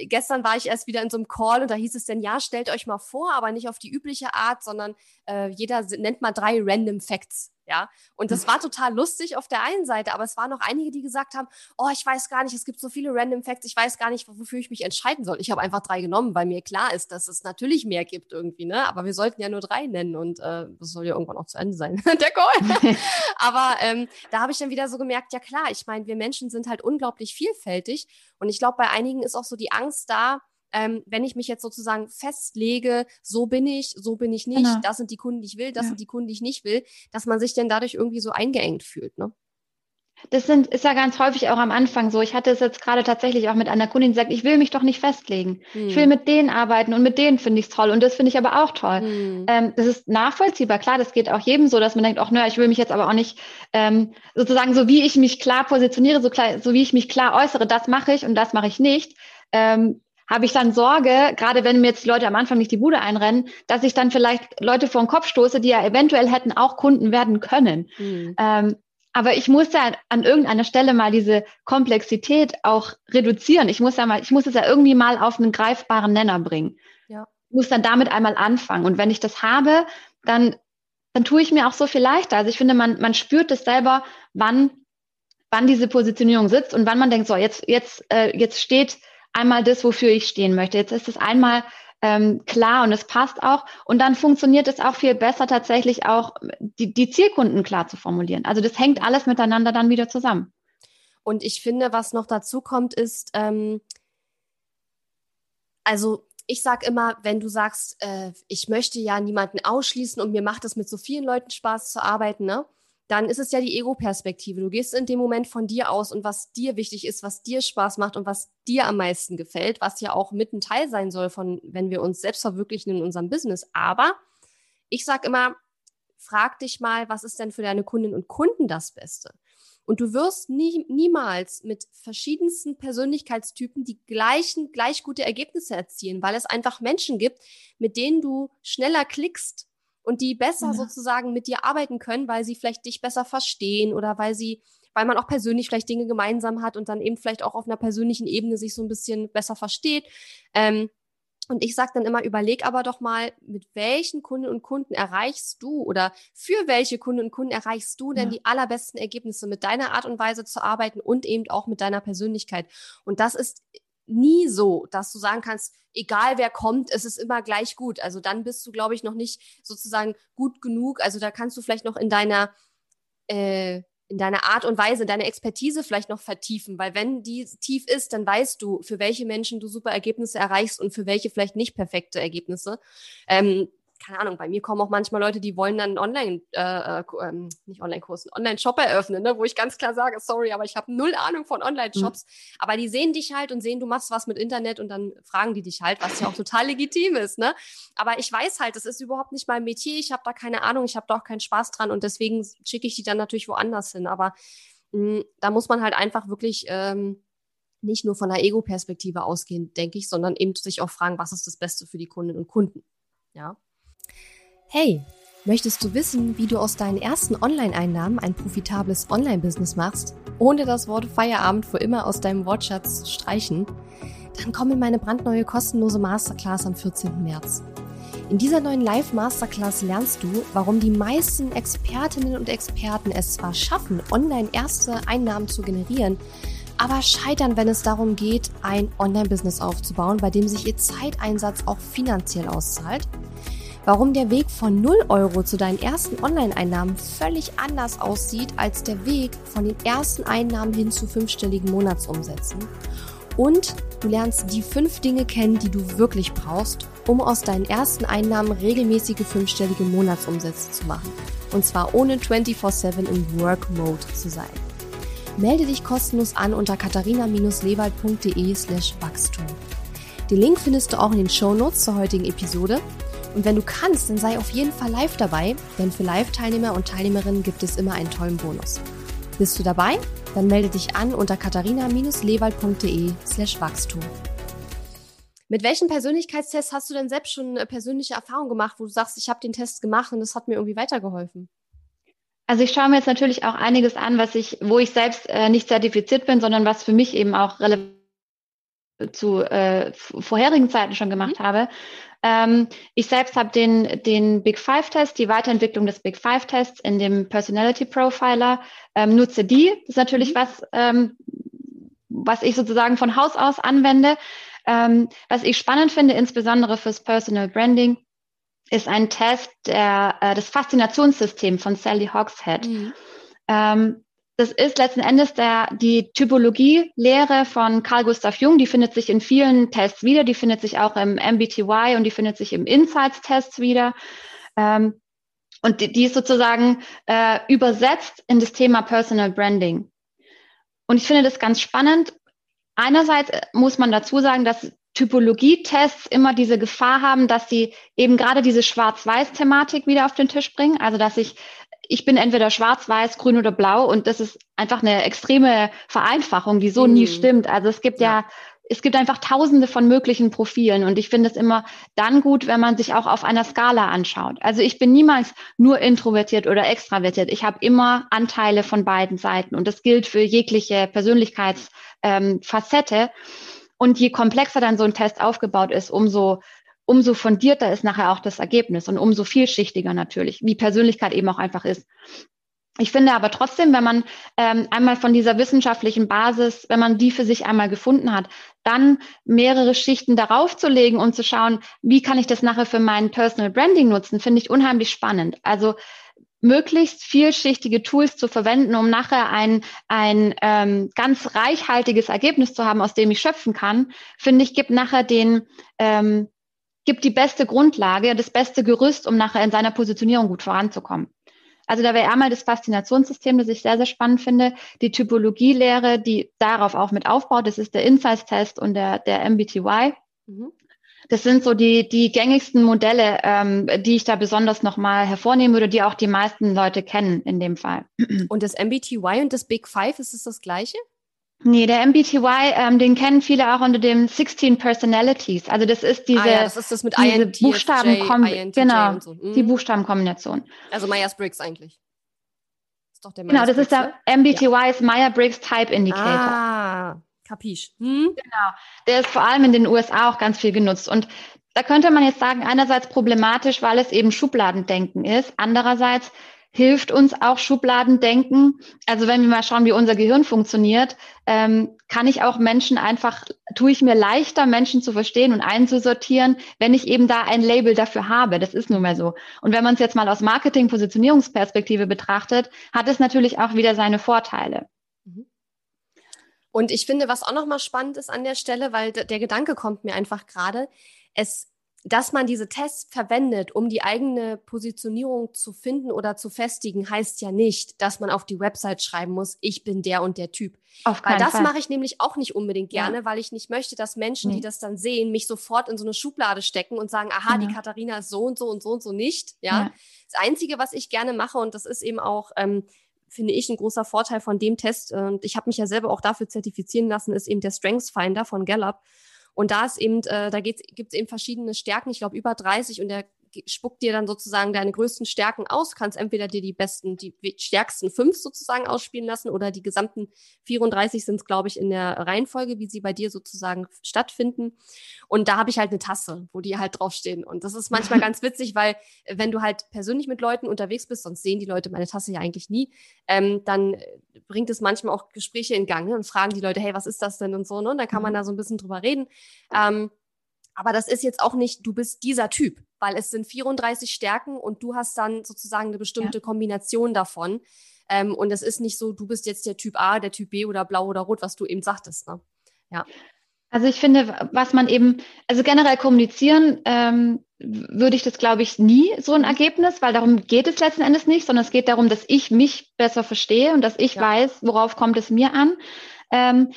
gestern war ich erst wieder in so einem Call und da hieß es denn, ja, stellt euch mal vor, aber nicht auf die übliche Art, sondern äh, jeder nennt mal drei Random Facts. Ja, und das war total lustig auf der einen Seite, aber es waren noch einige, die gesagt haben, oh, ich weiß gar nicht, es gibt so viele Random Facts, ich weiß gar nicht, wofür ich mich entscheiden soll. Ich habe einfach drei genommen, weil mir klar ist, dass es natürlich mehr gibt irgendwie, ne? Aber wir sollten ja nur drei nennen und äh, das soll ja irgendwann auch zu Ende sein, der Call. aber ähm, da habe ich dann wieder so gemerkt, ja klar, ich meine, wir Menschen sind halt unglaublich vielfältig und ich glaube, bei einigen ist auch so die Angst da, ähm, wenn ich mich jetzt sozusagen festlege, so bin ich, so bin ich nicht, genau. das sind die Kunden, die ich will, das ja. sind die Kunden, die ich nicht will, dass man sich denn dadurch irgendwie so eingeengt fühlt, ne? Das sind, ist ja ganz häufig auch am Anfang so. Ich hatte es jetzt gerade tatsächlich auch mit einer Kundin gesagt, ich will mich doch nicht festlegen. Hm. Ich will mit denen arbeiten und mit denen finde ich es toll und das finde ich aber auch toll. Hm. Ähm, das ist nachvollziehbar. Klar, das geht auch jedem so, dass man denkt, ach naja, ich will mich jetzt aber auch nicht ähm, sozusagen so wie ich mich klar positioniere, so, klar, so wie ich mich klar äußere, das mache ich und das mache ich nicht. Ähm, habe ich dann Sorge, gerade wenn mir jetzt die Leute am Anfang nicht die Bude einrennen, dass ich dann vielleicht Leute vor den Kopf stoße, die ja eventuell hätten auch Kunden werden können. Mhm. Ähm, aber ich muss ja an irgendeiner Stelle mal diese Komplexität auch reduzieren. Ich muss ja mal, ich muss es ja irgendwie mal auf einen greifbaren Nenner bringen. Ja. Ich muss dann damit einmal anfangen. Und wenn ich das habe, dann, dann tue ich mir auch so viel leichter. Also ich finde, man, man spürt es selber, wann, wann diese Positionierung sitzt und wann man denkt, so, jetzt, jetzt, äh, jetzt steht einmal das, wofür ich stehen möchte. Jetzt ist es einmal ähm, klar und es passt auch. Und dann funktioniert es auch viel besser, tatsächlich auch die, die Zielkunden klar zu formulieren. Also das hängt alles miteinander dann wieder zusammen. Und ich finde, was noch dazu kommt, ist, ähm, also ich sage immer, wenn du sagst, äh, ich möchte ja niemanden ausschließen und mir macht es mit so vielen Leuten Spaß zu arbeiten, ne? Dann ist es ja die Ego-Perspektive. Du gehst in dem Moment von dir aus und was dir wichtig ist, was dir Spaß macht und was dir am meisten gefällt, was ja auch mit ein Teil sein soll von, wenn wir uns selbst verwirklichen in unserem Business. Aber ich sage immer, frag dich mal, was ist denn für deine Kundinnen und Kunden das Beste? Und du wirst nie, niemals mit verschiedensten Persönlichkeitstypen die gleichen, gleich gute Ergebnisse erzielen, weil es einfach Menschen gibt, mit denen du schneller klickst und die besser ja. sozusagen mit dir arbeiten können, weil sie vielleicht dich besser verstehen oder weil sie, weil man auch persönlich vielleicht Dinge gemeinsam hat und dann eben vielleicht auch auf einer persönlichen Ebene sich so ein bisschen besser versteht. Ähm, und ich sage dann immer, überleg aber doch mal, mit welchen Kunden und Kunden erreichst du oder für welche Kunden und Kunden erreichst du denn ja. die allerbesten Ergebnisse mit deiner Art und Weise zu arbeiten und eben auch mit deiner Persönlichkeit. Und das ist nie so, dass du sagen kannst, egal wer kommt, es ist immer gleich gut. Also dann bist du, glaube ich, noch nicht sozusagen gut genug. Also da kannst du vielleicht noch in deiner äh, in deiner Art und Weise, deine Expertise vielleicht noch vertiefen, weil wenn die tief ist, dann weißt du, für welche Menschen du super Ergebnisse erreichst und für welche vielleicht nicht perfekte Ergebnisse. Ähm, keine Ahnung, bei mir kommen auch manchmal Leute, die wollen dann online, äh, äh, ähm, nicht Online-Kurs, einen Online-Shop eröffnen, ne? wo ich ganz klar sage, sorry, aber ich habe null Ahnung von Online-Shops. Mhm. Aber die sehen dich halt und sehen, du machst was mit Internet und dann fragen die dich halt, was ja auch total legitim ist. Ne? Aber ich weiß halt, das ist überhaupt nicht mein Metier, ich habe da keine Ahnung, ich habe da auch keinen Spaß dran und deswegen schicke ich die dann natürlich woanders hin. Aber mh, da muss man halt einfach wirklich ähm, nicht nur von der Ego-Perspektive ausgehen, denke ich, sondern eben sich auch fragen, was ist das Beste für die Kundinnen und Kunden. Ja. Hey, möchtest du wissen, wie du aus deinen ersten Online-Einnahmen ein profitables Online-Business machst, ohne das Wort Feierabend für immer aus deinem Wortschatz zu streichen? Dann komm in meine brandneue kostenlose Masterclass am 14. März. In dieser neuen Live-Masterclass lernst du, warum die meisten Expertinnen und Experten es zwar schaffen, online erste Einnahmen zu generieren, aber scheitern, wenn es darum geht, ein Online-Business aufzubauen, bei dem sich ihr Zeiteinsatz auch finanziell auszahlt warum der Weg von 0 Euro zu deinen ersten Online-Einnahmen völlig anders aussieht als der Weg von den ersten Einnahmen hin zu fünfstelligen Monatsumsätzen. Und du lernst die fünf Dinge kennen, die du wirklich brauchst, um aus deinen ersten Einnahmen regelmäßige fünfstellige Monatsumsätze zu machen. Und zwar ohne 24-7 im Work-Mode zu sein. Melde dich kostenlos an unter katharina-lewald.de slash Wachstum. Den Link findest du auch in den Show Notes zur heutigen Episode und wenn du kannst, dann sei auf jeden Fall live dabei, denn für Live-Teilnehmer und Teilnehmerinnen gibt es immer einen tollen Bonus. Bist du dabei? Dann melde dich an unter katharina-lewald.de slash Wachstum. Mit welchen Persönlichkeitstests hast du denn selbst schon persönliche Erfahrung gemacht, wo du sagst, ich habe den Test gemacht und es hat mir irgendwie weitergeholfen? Also ich schaue mir jetzt natürlich auch einiges an, was ich, wo ich selbst äh, nicht zertifiziert bin, sondern was für mich eben auch relevant zu äh, vorherigen Zeiten schon gemacht mhm. habe. Ähm, ich selbst habe den, den Big Five Test, die Weiterentwicklung des Big Five Tests in dem Personality Profiler, ähm, nutze die. Das ist natürlich mhm. was, ähm, was ich sozusagen von Haus aus anwende. Ähm, was ich spannend finde, insbesondere fürs Personal Branding, ist ein Test der, äh, das Faszinationssystem von Sally Hogshead. Mhm. Das ist letzten Endes der, die Typologie-Lehre von Carl Gustav Jung. Die findet sich in vielen Tests wieder. Die findet sich auch im MBTY und die findet sich im Insights-Test wieder. Ähm, und die, die, ist sozusagen äh, übersetzt in das Thema Personal Branding. Und ich finde das ganz spannend. Einerseits muss man dazu sagen, dass Typologie-Tests immer diese Gefahr haben, dass sie eben gerade diese Schwarz-Weiß-Thematik wieder auf den Tisch bringen. Also dass ich ich bin entweder schwarz, weiß, grün oder blau und das ist einfach eine extreme Vereinfachung, die so mhm. nie stimmt. Also es gibt ja. ja, es gibt einfach tausende von möglichen Profilen und ich finde es immer dann gut, wenn man sich auch auf einer Skala anschaut. Also ich bin niemals nur introvertiert oder extravertiert. Ich habe immer Anteile von beiden Seiten und das gilt für jegliche Persönlichkeitsfacette. Ähm, und je komplexer dann so ein Test aufgebaut ist, umso umso fundierter ist nachher auch das Ergebnis und umso vielschichtiger natürlich, wie Persönlichkeit eben auch einfach ist. Ich finde aber trotzdem, wenn man ähm, einmal von dieser wissenschaftlichen Basis, wenn man die für sich einmal gefunden hat, dann mehrere Schichten darauf zu legen und zu schauen, wie kann ich das nachher für mein Personal Branding nutzen, finde ich unheimlich spannend. Also möglichst vielschichtige Tools zu verwenden, um nachher ein, ein ähm, ganz reichhaltiges Ergebnis zu haben, aus dem ich schöpfen kann, finde ich, gibt nachher den, ähm, gibt die beste Grundlage, das beste Gerüst, um nachher in seiner Positionierung gut voranzukommen. Also da wäre einmal das Faszinationssystem, das ich sehr, sehr spannend finde, die Typologielehre, die darauf auch mit aufbaut, das ist der Insights-Test und der, der MBTY. Mhm. Das sind so die, die gängigsten Modelle, ähm, die ich da besonders nochmal hervornehmen würde, die auch die meisten Leute kennen in dem Fall. Und das MBTY und das Big Five, ist es das gleiche? Nee, der MBTY, ähm, den kennen viele auch unter dem 16 Personalities. Also das ist diese, ah, ja, das ist das mit diese INTJ, Buchstaben genau, so. mhm. die Buchstabenkombination. Also Myers-Briggs eigentlich. Ist doch der Myers genau, das ist der ne? MBTY ja. ist Myers-Briggs Type Indicator. Ah, kapisch. Hm? Genau, der ist vor allem in den USA auch ganz viel genutzt und da könnte man jetzt sagen, einerseits problematisch, weil es eben Schubladendenken ist. Andererseits hilft uns auch Schubladendenken. Also wenn wir mal schauen, wie unser Gehirn funktioniert, ähm, kann ich auch Menschen einfach, tue ich mir leichter, Menschen zu verstehen und einzusortieren, wenn ich eben da ein Label dafür habe. Das ist nun mal so. Und wenn man es jetzt mal aus Marketing-Positionierungsperspektive betrachtet, hat es natürlich auch wieder seine Vorteile. Mhm. Und ich finde, was auch nochmal spannend ist an der Stelle, weil der Gedanke kommt mir einfach gerade, es dass man diese Tests verwendet, um die eigene Positionierung zu finden oder zu festigen, heißt ja nicht, dass man auf die Website schreiben muss, ich bin der und der Typ. Auf weil das mache ich nämlich auch nicht unbedingt gerne, ja. weil ich nicht möchte, dass Menschen, nee. die das dann sehen, mich sofort in so eine Schublade stecken und sagen, aha, ja. die Katharina ist so und so und so und so nicht. Ja? ja. Das Einzige, was ich gerne mache, und das ist eben auch, ähm, finde ich, ein großer Vorteil von dem Test, und ich habe mich ja selber auch dafür zertifizieren lassen, ist eben der Strengths Finder von Gallup. Und da ist eben, äh, da gibt es eben verschiedene Stärken, ich glaube über 30 und der spuckt dir dann sozusagen deine größten Stärken aus, kannst entweder dir die besten, die stärksten fünf sozusagen ausspielen lassen oder die gesamten 34 sind es, glaube ich, in der Reihenfolge, wie sie bei dir sozusagen stattfinden. Und da habe ich halt eine Tasse, wo die halt draufstehen. Und das ist manchmal ganz witzig, weil äh, wenn du halt persönlich mit Leuten unterwegs bist, sonst sehen die Leute meine Tasse ja eigentlich nie, ähm, dann bringt es manchmal auch Gespräche in Gang ne? und fragen die Leute, hey, was ist das denn und so, ne? Und dann kann man mhm. da so ein bisschen drüber reden. Ähm, aber das ist jetzt auch nicht, du bist dieser Typ, weil es sind 34 Stärken und du hast dann sozusagen eine bestimmte ja. Kombination davon. Ähm, und es ist nicht so, du bist jetzt der Typ A, der Typ B oder blau oder rot, was du eben sagtest. Ne? Ja. Also ich finde, was man eben, also generell kommunizieren, ähm, würde ich das, glaube ich, nie so ein mhm. Ergebnis, weil darum geht es letzten Endes nicht, sondern es geht darum, dass ich mich besser verstehe und dass ich ja. weiß, worauf kommt es mir an. Ähm,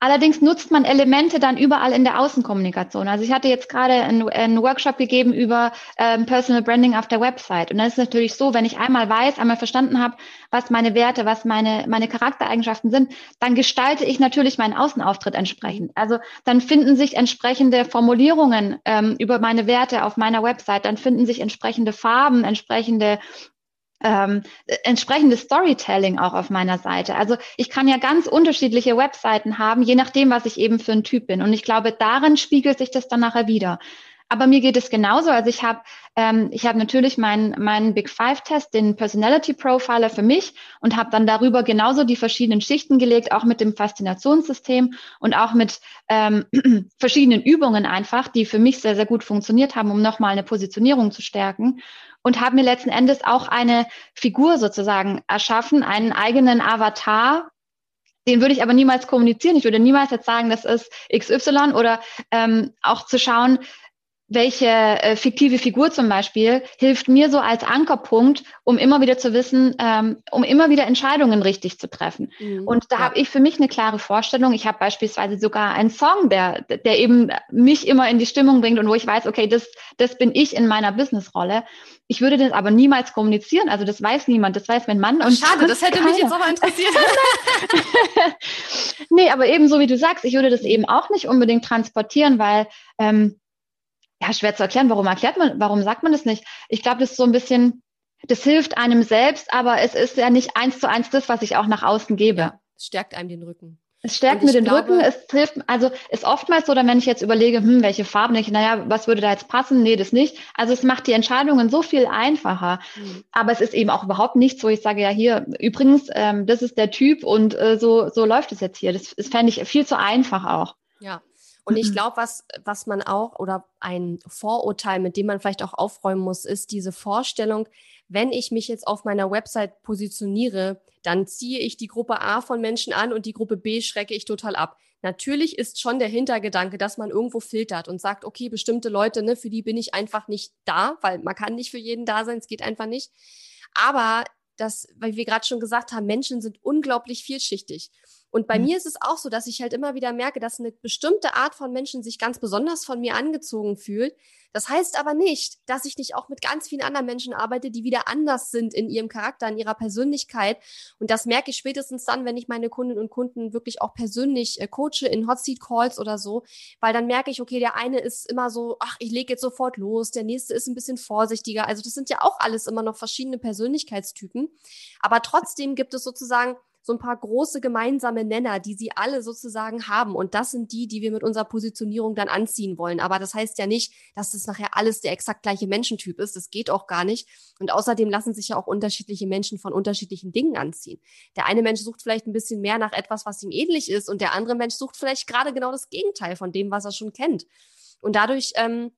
Allerdings nutzt man Elemente dann überall in der Außenkommunikation. Also ich hatte jetzt gerade einen, einen Workshop gegeben über ähm, Personal Branding auf der Website. Und dann ist natürlich so, wenn ich einmal weiß, einmal verstanden habe, was meine Werte, was meine, meine Charaktereigenschaften sind, dann gestalte ich natürlich meinen Außenauftritt entsprechend. Also dann finden sich entsprechende Formulierungen ähm, über meine Werte auf meiner Website, dann finden sich entsprechende Farben, entsprechende ähm, entsprechendes Storytelling auch auf meiner Seite. Also ich kann ja ganz unterschiedliche Webseiten haben, je nachdem, was ich eben für ein Typ bin. Und ich glaube, darin spiegelt sich das dann nachher wieder. Aber mir geht es genauso. Also ich habe ähm, ich habe natürlich meinen meinen Big Five Test, den Personality Profiler für mich und habe dann darüber genauso die verschiedenen Schichten gelegt, auch mit dem Faszinationssystem und auch mit ähm, verschiedenen Übungen einfach, die für mich sehr sehr gut funktioniert haben, um nochmal eine Positionierung zu stärken und habe mir letzten Endes auch eine Figur sozusagen erschaffen, einen eigenen Avatar. Den würde ich aber niemals kommunizieren. Ich würde niemals jetzt sagen, das ist XY oder ähm, auch zu schauen, welche äh, fiktive Figur zum Beispiel hilft mir so als Ankerpunkt, um immer wieder zu wissen, ähm, um immer wieder Entscheidungen richtig zu treffen. Mhm, und da ja. habe ich für mich eine klare Vorstellung. Ich habe beispielsweise sogar einen Song, der, der eben mich immer in die Stimmung bringt und wo ich weiß, okay, das, das bin ich in meiner Businessrolle. Ich würde das aber niemals kommunizieren. Also das weiß niemand, das weiß mein Mann. Ach, und schade, das hätte keiner. mich jetzt auch mal interessiert. nee, aber eben so wie du sagst, ich würde das eben auch nicht unbedingt transportieren, weil ähm, ja, schwer zu erklären. Warum erklärt man, warum sagt man das nicht? Ich glaube, das ist so ein bisschen, das hilft einem selbst, aber es ist ja nicht eins zu eins das, was ich auch nach außen gebe. Ja, es stärkt einem den Rücken. Es stärkt mir den glaube, Rücken, es hilft, also ist oftmals so, wenn ich jetzt überlege, hm, welche Farben, ich, naja, was würde da jetzt passen? Nee, das nicht. Also es macht die Entscheidungen so viel einfacher. Mhm. Aber es ist eben auch überhaupt nichts, wo ich sage, ja, hier, übrigens, ähm, das ist der Typ und äh, so, so läuft es jetzt hier. Das, das fände ich viel zu einfach auch. Ja, Und ich glaube, was, was man auch oder ein Vorurteil, mit dem man vielleicht auch aufräumen muss, ist diese Vorstellung, wenn ich mich jetzt auf meiner Website positioniere, dann ziehe ich die Gruppe A von Menschen an und die Gruppe B schrecke ich total ab. Natürlich ist schon der Hintergedanke, dass man irgendwo filtert und sagt, okay, bestimmte Leute, ne, für die bin ich einfach nicht da, weil man kann nicht für jeden da sein, es geht einfach nicht. Aber das, weil wir gerade schon gesagt haben, Menschen sind unglaublich vielschichtig. Und bei mhm. mir ist es auch so, dass ich halt immer wieder merke, dass eine bestimmte Art von Menschen sich ganz besonders von mir angezogen fühlt. Das heißt aber nicht, dass ich nicht auch mit ganz vielen anderen Menschen arbeite, die wieder anders sind in ihrem Charakter, in ihrer Persönlichkeit. Und das merke ich spätestens dann, wenn ich meine Kundinnen und Kunden wirklich auch persönlich äh, coache in Hot Seat Calls oder so, weil dann merke ich, okay, der eine ist immer so, ach, ich lege jetzt sofort los, der nächste ist ein bisschen vorsichtiger. Also das sind ja auch alles immer noch verschiedene Persönlichkeitstypen. Aber trotzdem gibt es sozusagen so ein paar große gemeinsame Nenner, die sie alle sozusagen haben. Und das sind die, die wir mit unserer Positionierung dann anziehen wollen. Aber das heißt ja nicht, dass das nachher alles der exakt gleiche Menschentyp ist. Das geht auch gar nicht. Und außerdem lassen sich ja auch unterschiedliche Menschen von unterschiedlichen Dingen anziehen. Der eine Mensch sucht vielleicht ein bisschen mehr nach etwas, was ihm ähnlich ist. Und der andere Mensch sucht vielleicht gerade genau das Gegenteil von dem, was er schon kennt. Und dadurch ähm,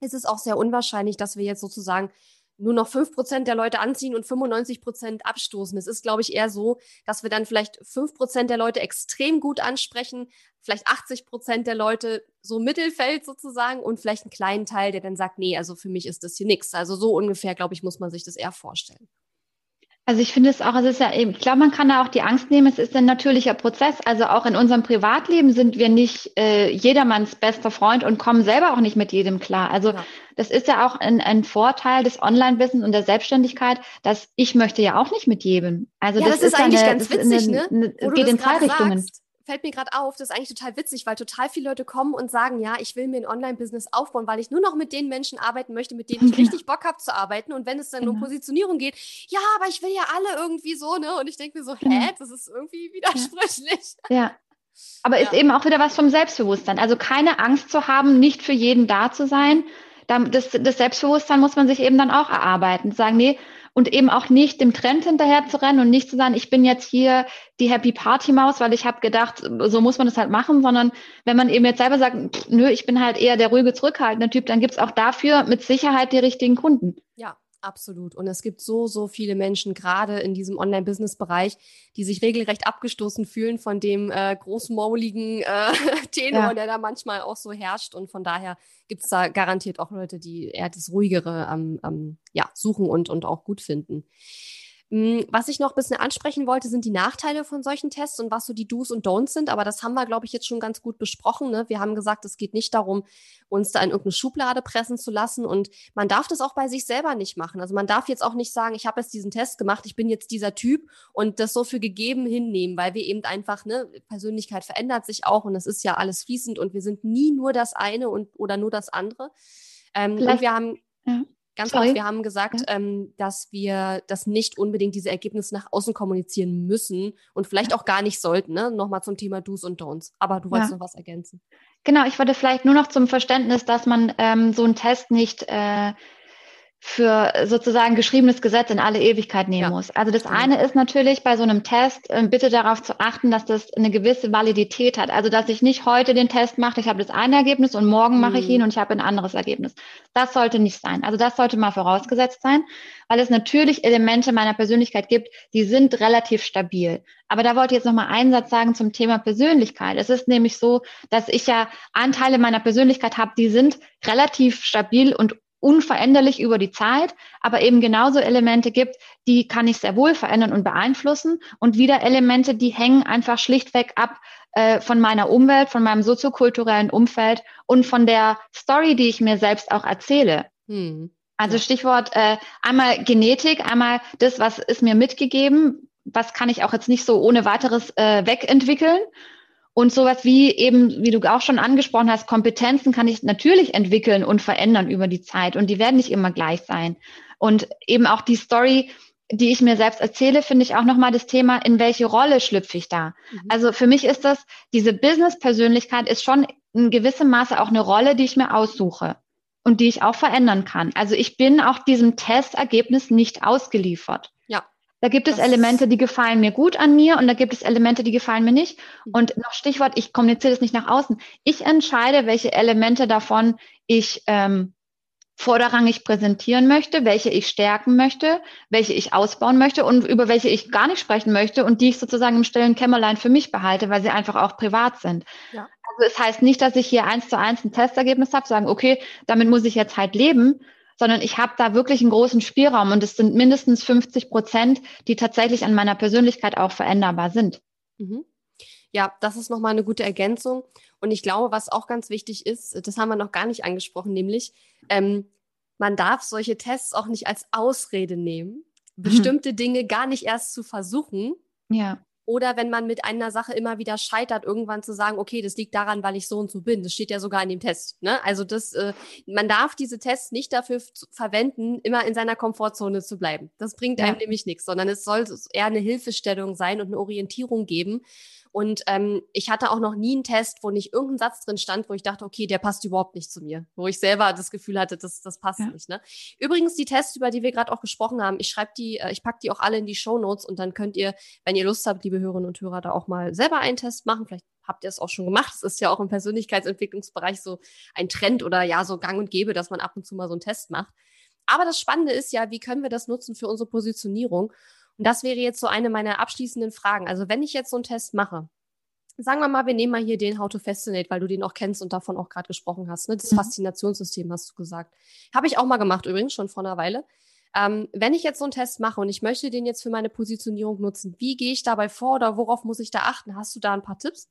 ist es auch sehr unwahrscheinlich, dass wir jetzt sozusagen nur noch fünf Prozent der Leute anziehen und 95 Prozent abstoßen. Es ist, glaube ich, eher so, dass wir dann vielleicht fünf Prozent der Leute extrem gut ansprechen, vielleicht 80 Prozent der Leute so Mittelfeld sozusagen und vielleicht einen kleinen Teil, der dann sagt, nee, also für mich ist das hier nichts. Also so ungefähr, glaube ich, muss man sich das eher vorstellen. Also ich finde es auch, es ist ja eben, ich glaube, man kann da auch die Angst nehmen, es ist ein natürlicher Prozess. Also auch in unserem Privatleben sind wir nicht äh, jedermanns bester Freund und kommen selber auch nicht mit jedem klar. Also ja. das ist ja auch ein, ein Vorteil des Online-Business und der Selbstständigkeit, dass ich möchte ja auch nicht mit jedem. Also ja, das, das ist, ist eigentlich eine, ganz witzig, eine, ne? Eine, geht in zwei Richtungen. Sagst fällt mir gerade auf, das ist eigentlich total witzig, weil total viele Leute kommen und sagen, ja, ich will mir ein Online-Business aufbauen, weil ich nur noch mit den Menschen arbeiten möchte, mit denen ich genau. richtig Bock habe zu arbeiten. Und wenn es dann genau. um Positionierung geht, ja, aber ich will ja alle irgendwie so, ne? Und ich denke mir so, genau. hä, das ist irgendwie widersprüchlich. Ja. ja. Aber ja. ist eben auch wieder was vom Selbstbewusstsein. Also keine Angst zu haben, nicht für jeden da zu sein. Das, das Selbstbewusstsein muss man sich eben dann auch erarbeiten. Sagen, nee, und eben auch nicht dem Trend hinterher zu rennen und nicht zu sagen, ich bin jetzt hier die Happy Party Maus, weil ich habe gedacht, so muss man das halt machen, sondern wenn man eben jetzt selber sagt, nö, ich bin halt eher der ruhige, zurückhaltende Typ, dann gibt's auch dafür mit Sicherheit die richtigen Kunden. Ja, Absolut. Und es gibt so, so viele Menschen, gerade in diesem Online-Business-Bereich, die sich regelrecht abgestoßen fühlen von dem äh, großmauligen äh, Tenor, ja. der da manchmal auch so herrscht. Und von daher gibt es da garantiert auch Leute, die eher das Ruhigere ähm, ähm, ja, suchen und, und auch gut finden. Hm, was ich noch ein bisschen ansprechen wollte, sind die Nachteile von solchen Tests und was so die Do's und Don'ts sind. Aber das haben wir, glaube ich, jetzt schon ganz gut besprochen. Ne? Wir haben gesagt, es geht nicht darum, uns da in irgendeine Schublade pressen zu lassen. Und man darf das auch bei sich selber nicht machen. Also man darf jetzt auch nicht sagen, ich habe jetzt diesen Test gemacht, ich bin jetzt dieser Typ und das so für gegeben hinnehmen, weil wir eben einfach, ne, Persönlichkeit verändert sich auch und es ist ja alles fließend und wir sind nie nur das eine und oder nur das andere. Ähm, und wir haben. Ja. Ganz Sorry. kurz, wir haben gesagt, ja. ähm, dass wir das nicht unbedingt diese Ergebnisse nach außen kommunizieren müssen und vielleicht auch gar nicht sollten. Ne? Nochmal zum Thema Do's und Don'ts. Aber du wolltest ja. noch was ergänzen. Genau, ich wollte vielleicht nur noch zum Verständnis, dass man ähm, so einen Test nicht äh, für sozusagen geschriebenes Gesetz in alle Ewigkeit nehmen ja. muss. Also das genau. eine ist natürlich bei so einem Test, äh, bitte darauf zu achten, dass das eine gewisse Validität hat. Also dass ich nicht heute den Test mache, ich habe das eine Ergebnis und morgen mache ich ihn mhm. und ich habe ein anderes Ergebnis. Das sollte nicht sein. Also das sollte mal vorausgesetzt sein, weil es natürlich Elemente meiner Persönlichkeit gibt, die sind relativ stabil. Aber da wollte ich jetzt noch mal einen Satz sagen zum Thema Persönlichkeit. Es ist nämlich so, dass ich ja Anteile meiner Persönlichkeit habe, die sind relativ stabil und unveränderlich über die Zeit, aber eben genauso Elemente gibt, die kann ich sehr wohl verändern und beeinflussen und wieder Elemente, die hängen einfach schlichtweg ab äh, von meiner Umwelt, von meinem soziokulturellen Umfeld und von der Story, die ich mir selbst auch erzähle. Hm. Also Stichwort äh, einmal Genetik, einmal das, was ist mir mitgegeben, was kann ich auch jetzt nicht so ohne weiteres äh, wegentwickeln und sowas wie eben, wie du auch schon angesprochen hast, Kompetenzen kann ich natürlich entwickeln und verändern über die Zeit und die werden nicht immer gleich sein. Und eben auch die Story, die ich mir selbst erzähle, finde ich auch nochmal das Thema, in welche Rolle schlüpfe ich da? Mhm. Also für mich ist das, diese Business-Persönlichkeit ist schon in gewissem Maße auch eine Rolle, die ich mir aussuche und die ich auch verändern kann. Also ich bin auch diesem Testergebnis nicht ausgeliefert. Da gibt es das Elemente, die gefallen mir gut an mir und da gibt es Elemente, die gefallen mir nicht. Mhm. Und noch Stichwort, ich kommuniziere das nicht nach außen. Ich entscheide, welche Elemente davon ich ähm, vorderrangig präsentieren möchte, welche ich stärken möchte, welche ich ausbauen möchte und über welche ich gar nicht sprechen möchte und die ich sozusagen im stillen Kämmerlein für mich behalte, weil sie einfach auch privat sind. Ja. Also es heißt nicht, dass ich hier eins zu eins ein Testergebnis habe, sagen, okay, damit muss ich jetzt halt leben, sondern ich habe da wirklich einen großen Spielraum und es sind mindestens 50 Prozent, die tatsächlich an meiner Persönlichkeit auch veränderbar sind. Mhm. Ja, das ist nochmal eine gute Ergänzung. Und ich glaube, was auch ganz wichtig ist, das haben wir noch gar nicht angesprochen, nämlich ähm, man darf solche Tests auch nicht als Ausrede nehmen, mhm. bestimmte Dinge gar nicht erst zu versuchen. Ja. Oder wenn man mit einer Sache immer wieder scheitert, irgendwann zu sagen, okay, das liegt daran, weil ich so und so bin. Das steht ja sogar in dem Test. Ne? Also das, äh, man darf diese Tests nicht dafür verwenden, immer in seiner Komfortzone zu bleiben. Das bringt einem nämlich nichts, sondern es soll eher eine Hilfestellung sein und eine Orientierung geben. Und ähm, ich hatte auch noch nie einen Test, wo nicht irgendein Satz drin stand, wo ich dachte, okay, der passt überhaupt nicht zu mir. Wo ich selber das Gefühl hatte, das, das passt ja. nicht. Ne? Übrigens, die Tests, über die wir gerade auch gesprochen haben, ich schreibe die, äh, ich packe die auch alle in die Show Notes und dann könnt ihr, wenn ihr Lust habt, liebe Hörerinnen und Hörer, da auch mal selber einen Test machen. Vielleicht habt ihr es auch schon gemacht. Es ist ja auch im Persönlichkeitsentwicklungsbereich so ein Trend oder ja, so gang und gäbe, dass man ab und zu mal so einen Test macht. Aber das Spannende ist ja, wie können wir das nutzen für unsere Positionierung? Und das wäre jetzt so eine meiner abschließenden Fragen. Also wenn ich jetzt so einen Test mache, sagen wir mal, wir nehmen mal hier den How to Fascinate, weil du den auch kennst und davon auch gerade gesprochen hast. Ne? Das mhm. Faszinationssystem hast du gesagt. Habe ich auch mal gemacht übrigens, schon vor einer Weile. Ähm, wenn ich jetzt so einen Test mache und ich möchte den jetzt für meine Positionierung nutzen, wie gehe ich dabei vor oder worauf muss ich da achten? Hast du da ein paar Tipps?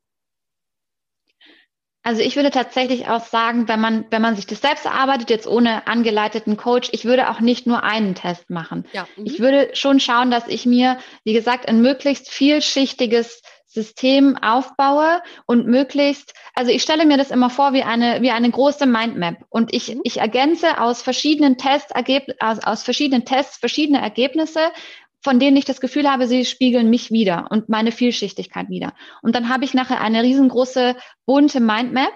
Also ich würde tatsächlich auch sagen, wenn man, wenn man sich das selbst erarbeitet, jetzt ohne angeleiteten Coach, ich würde auch nicht nur einen Test machen. Ja. Mhm. Ich würde schon schauen, dass ich mir, wie gesagt, ein möglichst vielschichtiges System aufbaue und möglichst, also ich stelle mir das immer vor wie eine, wie eine große Mindmap und ich, mhm. ich ergänze aus verschiedenen Tests, aus, aus verschiedenen Tests verschiedene Ergebnisse, von denen ich das Gefühl habe, sie spiegeln mich wieder und meine Vielschichtigkeit wieder. Und dann habe ich nachher eine riesengroße bunte Mindmap,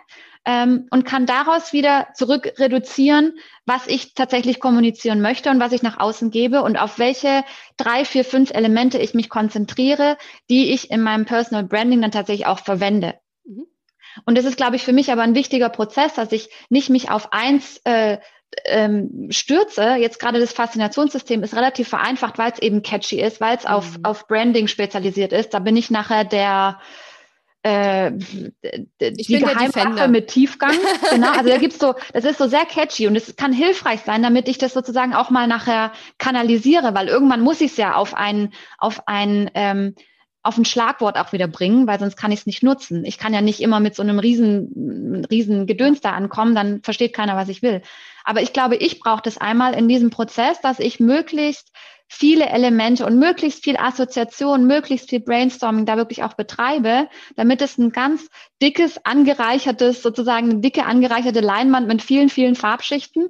ähm, und kann daraus wieder zurück reduzieren, was ich tatsächlich kommunizieren möchte und was ich nach außen gebe und auf welche drei, vier, fünf Elemente ich mich konzentriere, die ich in meinem Personal Branding dann tatsächlich auch verwende. Mhm. Und das ist, glaube ich, für mich aber ein wichtiger Prozess, dass ich nicht mich auf eins äh, ähm, stürze, jetzt gerade das Faszinationssystem ist relativ vereinfacht, weil es eben catchy ist, weil es mhm. auf, auf Branding spezialisiert ist. Da bin ich nachher der äh, die Geheimwaffe mit Tiefgang. Genau, also da gibt's so, das ist so sehr catchy und es kann hilfreich sein, damit ich das sozusagen auch mal nachher kanalisiere, weil irgendwann muss ich es ja auf ein, auf ein ähm, auf ein Schlagwort auch wieder bringen, weil sonst kann ich es nicht nutzen. Ich kann ja nicht immer mit so einem riesen, riesen Gedöns da ankommen, dann versteht keiner, was ich will. Aber ich glaube, ich brauche das einmal in diesem Prozess, dass ich möglichst viele Elemente und möglichst viel Assoziation, möglichst viel Brainstorming da wirklich auch betreibe, damit es ein ganz dickes, angereichertes, sozusagen eine dicke, angereicherte Leinwand mit vielen, vielen Farbschichten.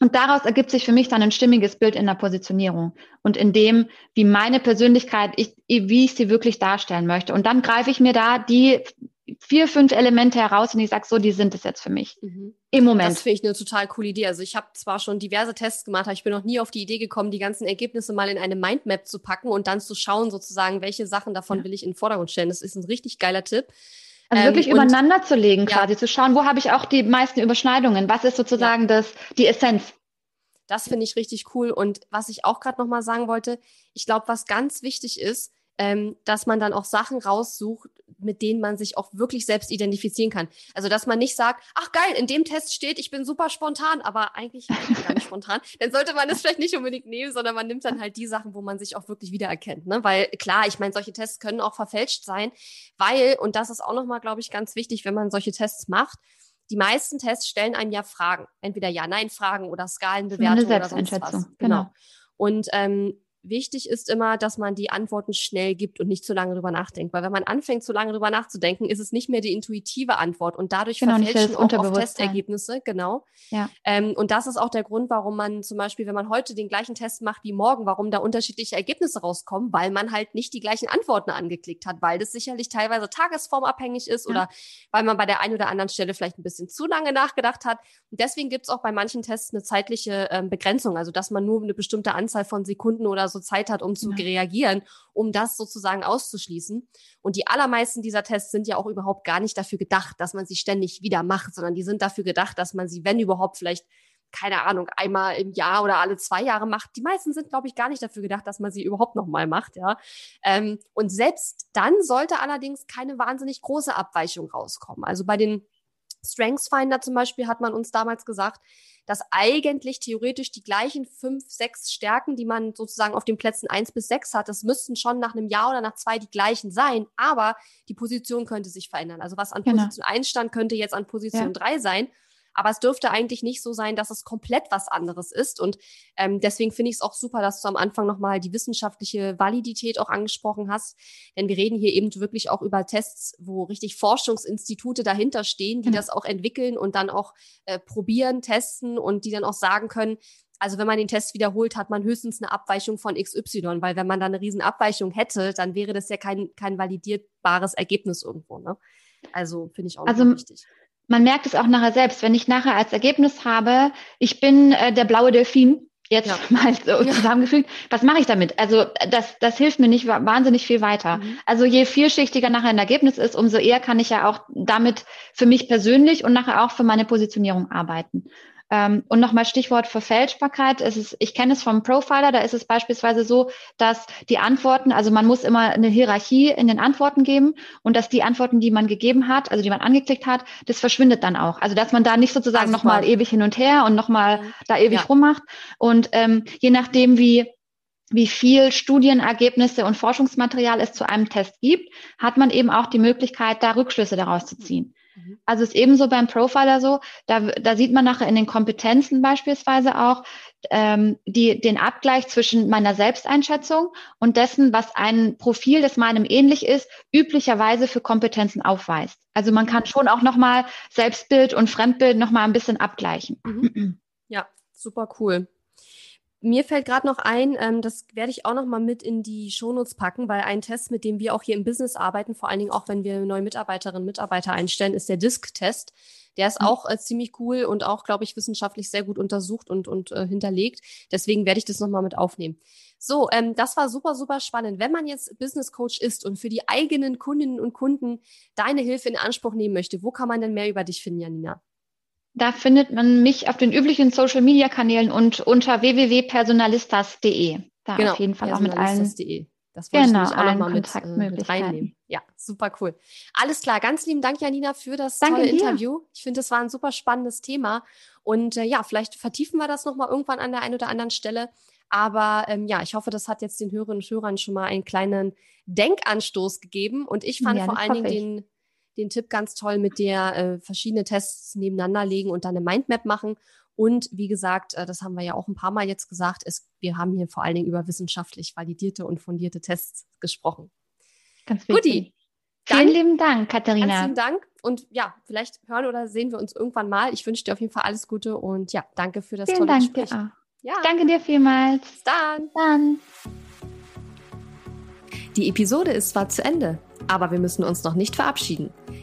Und daraus ergibt sich für mich dann ein stimmiges Bild in der Positionierung und in dem, wie meine Persönlichkeit, ich, wie ich sie wirklich darstellen möchte. Und dann greife ich mir da die vier, fünf Elemente heraus und ich sage so, die sind es jetzt für mich. Mhm. Im Moment. Das finde ich eine total coole Idee. Also ich habe zwar schon diverse Tests gemacht, aber ich bin noch nie auf die Idee gekommen, die ganzen Ergebnisse mal in eine Mindmap zu packen und dann zu schauen, sozusagen, welche Sachen davon ja. will ich in den Vordergrund stellen. Das ist ein richtig geiler Tipp. Also wirklich ähm, übereinander zu legen, quasi, ja. zu schauen, wo habe ich auch die meisten Überschneidungen? Was ist sozusagen ja. das, die Essenz? Das finde ich richtig cool. Und was ich auch gerade nochmal sagen wollte, ich glaube, was ganz wichtig ist, ähm, dass man dann auch Sachen raussucht, mit denen man sich auch wirklich selbst identifizieren kann. Also, dass man nicht sagt, ach geil, in dem Test steht, ich bin super spontan, aber eigentlich gar nicht spontan. Dann sollte man das vielleicht nicht unbedingt nehmen, sondern man nimmt dann halt die Sachen, wo man sich auch wirklich wiedererkennt. Ne? Weil klar, ich meine, solche Tests können auch verfälscht sein, weil, und das ist auch nochmal, glaube ich, ganz wichtig, wenn man solche Tests macht, die meisten Tests stellen einem ja Fragen. Entweder Ja-Nein-Fragen oder Skalenbewertungen oder sonst was. Genau. genau. Und ähm, wichtig ist immer, dass man die Antworten schnell gibt und nicht zu lange drüber nachdenkt. Weil wenn man anfängt, zu lange drüber nachzudenken, ist es nicht mehr die intuitive Antwort und dadurch genau, verfälschen auch oft Testergebnisse. Genau. Ja. Ähm, und das ist auch der Grund, warum man zum Beispiel, wenn man heute den gleichen Test macht wie morgen, warum da unterschiedliche Ergebnisse rauskommen, weil man halt nicht die gleichen Antworten angeklickt hat, weil das sicherlich teilweise tagesformabhängig ist ja. oder weil man bei der einen oder anderen Stelle vielleicht ein bisschen zu lange nachgedacht hat. Und deswegen gibt es auch bei manchen Tests eine zeitliche ähm, Begrenzung, also dass man nur eine bestimmte Anzahl von Sekunden oder so Zeit hat, um zu ja. reagieren, um das sozusagen auszuschließen. Und die allermeisten dieser Tests sind ja auch überhaupt gar nicht dafür gedacht, dass man sie ständig wieder macht, sondern die sind dafür gedacht, dass man sie, wenn überhaupt, vielleicht keine Ahnung, einmal im Jahr oder alle zwei Jahre macht. Die meisten sind, glaube ich, gar nicht dafür gedacht, dass man sie überhaupt nochmal macht, ja. Ähm, und selbst dann sollte allerdings keine wahnsinnig große Abweichung rauskommen. Also bei den Strengths Finder zum Beispiel hat man uns damals gesagt, dass eigentlich theoretisch die gleichen fünf, sechs Stärken, die man sozusagen auf den Plätzen eins bis sechs hat, das müssten schon nach einem Jahr oder nach zwei die gleichen sein, aber die Position könnte sich verändern. Also was an genau. Position eins stand, könnte jetzt an Position ja. drei sein. Aber es dürfte eigentlich nicht so sein, dass es komplett was anderes ist. Und ähm, deswegen finde ich es auch super, dass du am Anfang nochmal die wissenschaftliche Validität auch angesprochen hast. Denn wir reden hier eben wirklich auch über Tests, wo richtig Forschungsinstitute dahinter stehen, die mhm. das auch entwickeln und dann auch äh, probieren, testen und die dann auch sagen können, also wenn man den Test wiederholt, hat man höchstens eine Abweichung von XY, weil wenn man da eine riesen Abweichung hätte, dann wäre das ja kein, kein validierbares Ergebnis irgendwo. Ne? Also finde ich auch also, wichtig man merkt es auch nachher selbst, wenn ich nachher als Ergebnis habe, ich bin äh, der blaue Delfin, jetzt ja. mal so ja. zusammengefügt, was mache ich damit? Also das, das hilft mir nicht wahnsinnig viel weiter. Mhm. Also je vielschichtiger nachher ein Ergebnis ist, umso eher kann ich ja auch damit für mich persönlich und nachher auch für meine Positionierung arbeiten. Ähm, und nochmal Stichwort Verfälschbarkeit. Es ist, ich kenne es vom Profiler, da ist es beispielsweise so, dass die Antworten, also man muss immer eine Hierarchie in den Antworten geben und dass die Antworten, die man gegeben hat, also die man angeklickt hat, das verschwindet dann auch. Also dass man da nicht sozusagen also nochmal ewig hin und her und nochmal da ewig ja. rummacht. Und ähm, je nachdem, wie wie viel Studienergebnisse und Forschungsmaterial es zu einem Test gibt, hat man eben auch die Möglichkeit, da Rückschlüsse daraus zu ziehen. Mhm. Also ist ebenso beim Profiler so, da, da sieht man nachher in den Kompetenzen beispielsweise auch ähm, die, den Abgleich zwischen meiner Selbsteinschätzung und dessen, was ein Profil, das meinem ähnlich ist, üblicherweise für Kompetenzen aufweist. Also man kann schon auch nochmal Selbstbild und Fremdbild nochmal ein bisschen abgleichen. Mhm. Ja, super cool. Mir fällt gerade noch ein, ähm, das werde ich auch noch mal mit in die Shownotes packen, weil ein Test, mit dem wir auch hier im Business arbeiten, vor allen Dingen auch wenn wir neue Mitarbeiterinnen und Mitarbeiter einstellen, ist der DISC-Test. Der ist mhm. auch äh, ziemlich cool und auch, glaube ich, wissenschaftlich sehr gut untersucht und, und äh, hinterlegt. Deswegen werde ich das noch mal mit aufnehmen. So, ähm, das war super, super spannend. Wenn man jetzt Business Coach ist und für die eigenen Kundinnen und Kunden deine Hilfe in Anspruch nehmen möchte, wo kann man denn mehr über dich finden, Janina? Da findet man mich auf den üblichen Social Media Kanälen und unter www.personalistas.de. Da genau, auf jeden Fall auch mit allen. Das wollte genau, ich auch nochmal mit, äh, mit reinnehmen. Ja, super cool. Alles klar, ganz lieben Dank, Janina, für das Danke tolle dir. Interview. Ich finde, es war ein super spannendes Thema. Und äh, ja, vielleicht vertiefen wir das nochmal irgendwann an der einen oder anderen Stelle. Aber ähm, ja, ich hoffe, das hat jetzt den Hörerinnen und Hörern schon mal einen kleinen Denkanstoß gegeben. Und ich fand ja, vor allen Dingen den den Tipp ganz toll mit der äh, verschiedene Tests nebeneinander legen und dann eine Mindmap machen. Und wie gesagt, äh, das haben wir ja auch ein paar Mal jetzt gesagt, ist, wir haben hier vor allen Dingen über wissenschaftlich validierte und fundierte Tests gesprochen. Ganz wichtig. Guti. Vielen lieben Dank, Katharina. Ganz lieben Dank. Und ja, vielleicht hören oder sehen wir uns irgendwann mal. Ich wünsche dir auf jeden Fall alles Gute und ja, danke für das Vielen tolle Dank Gespräch. Dir Ja. Danke dir vielmals. Bis dann. Dann. Die Episode ist zwar zu Ende, aber wir müssen uns noch nicht verabschieden.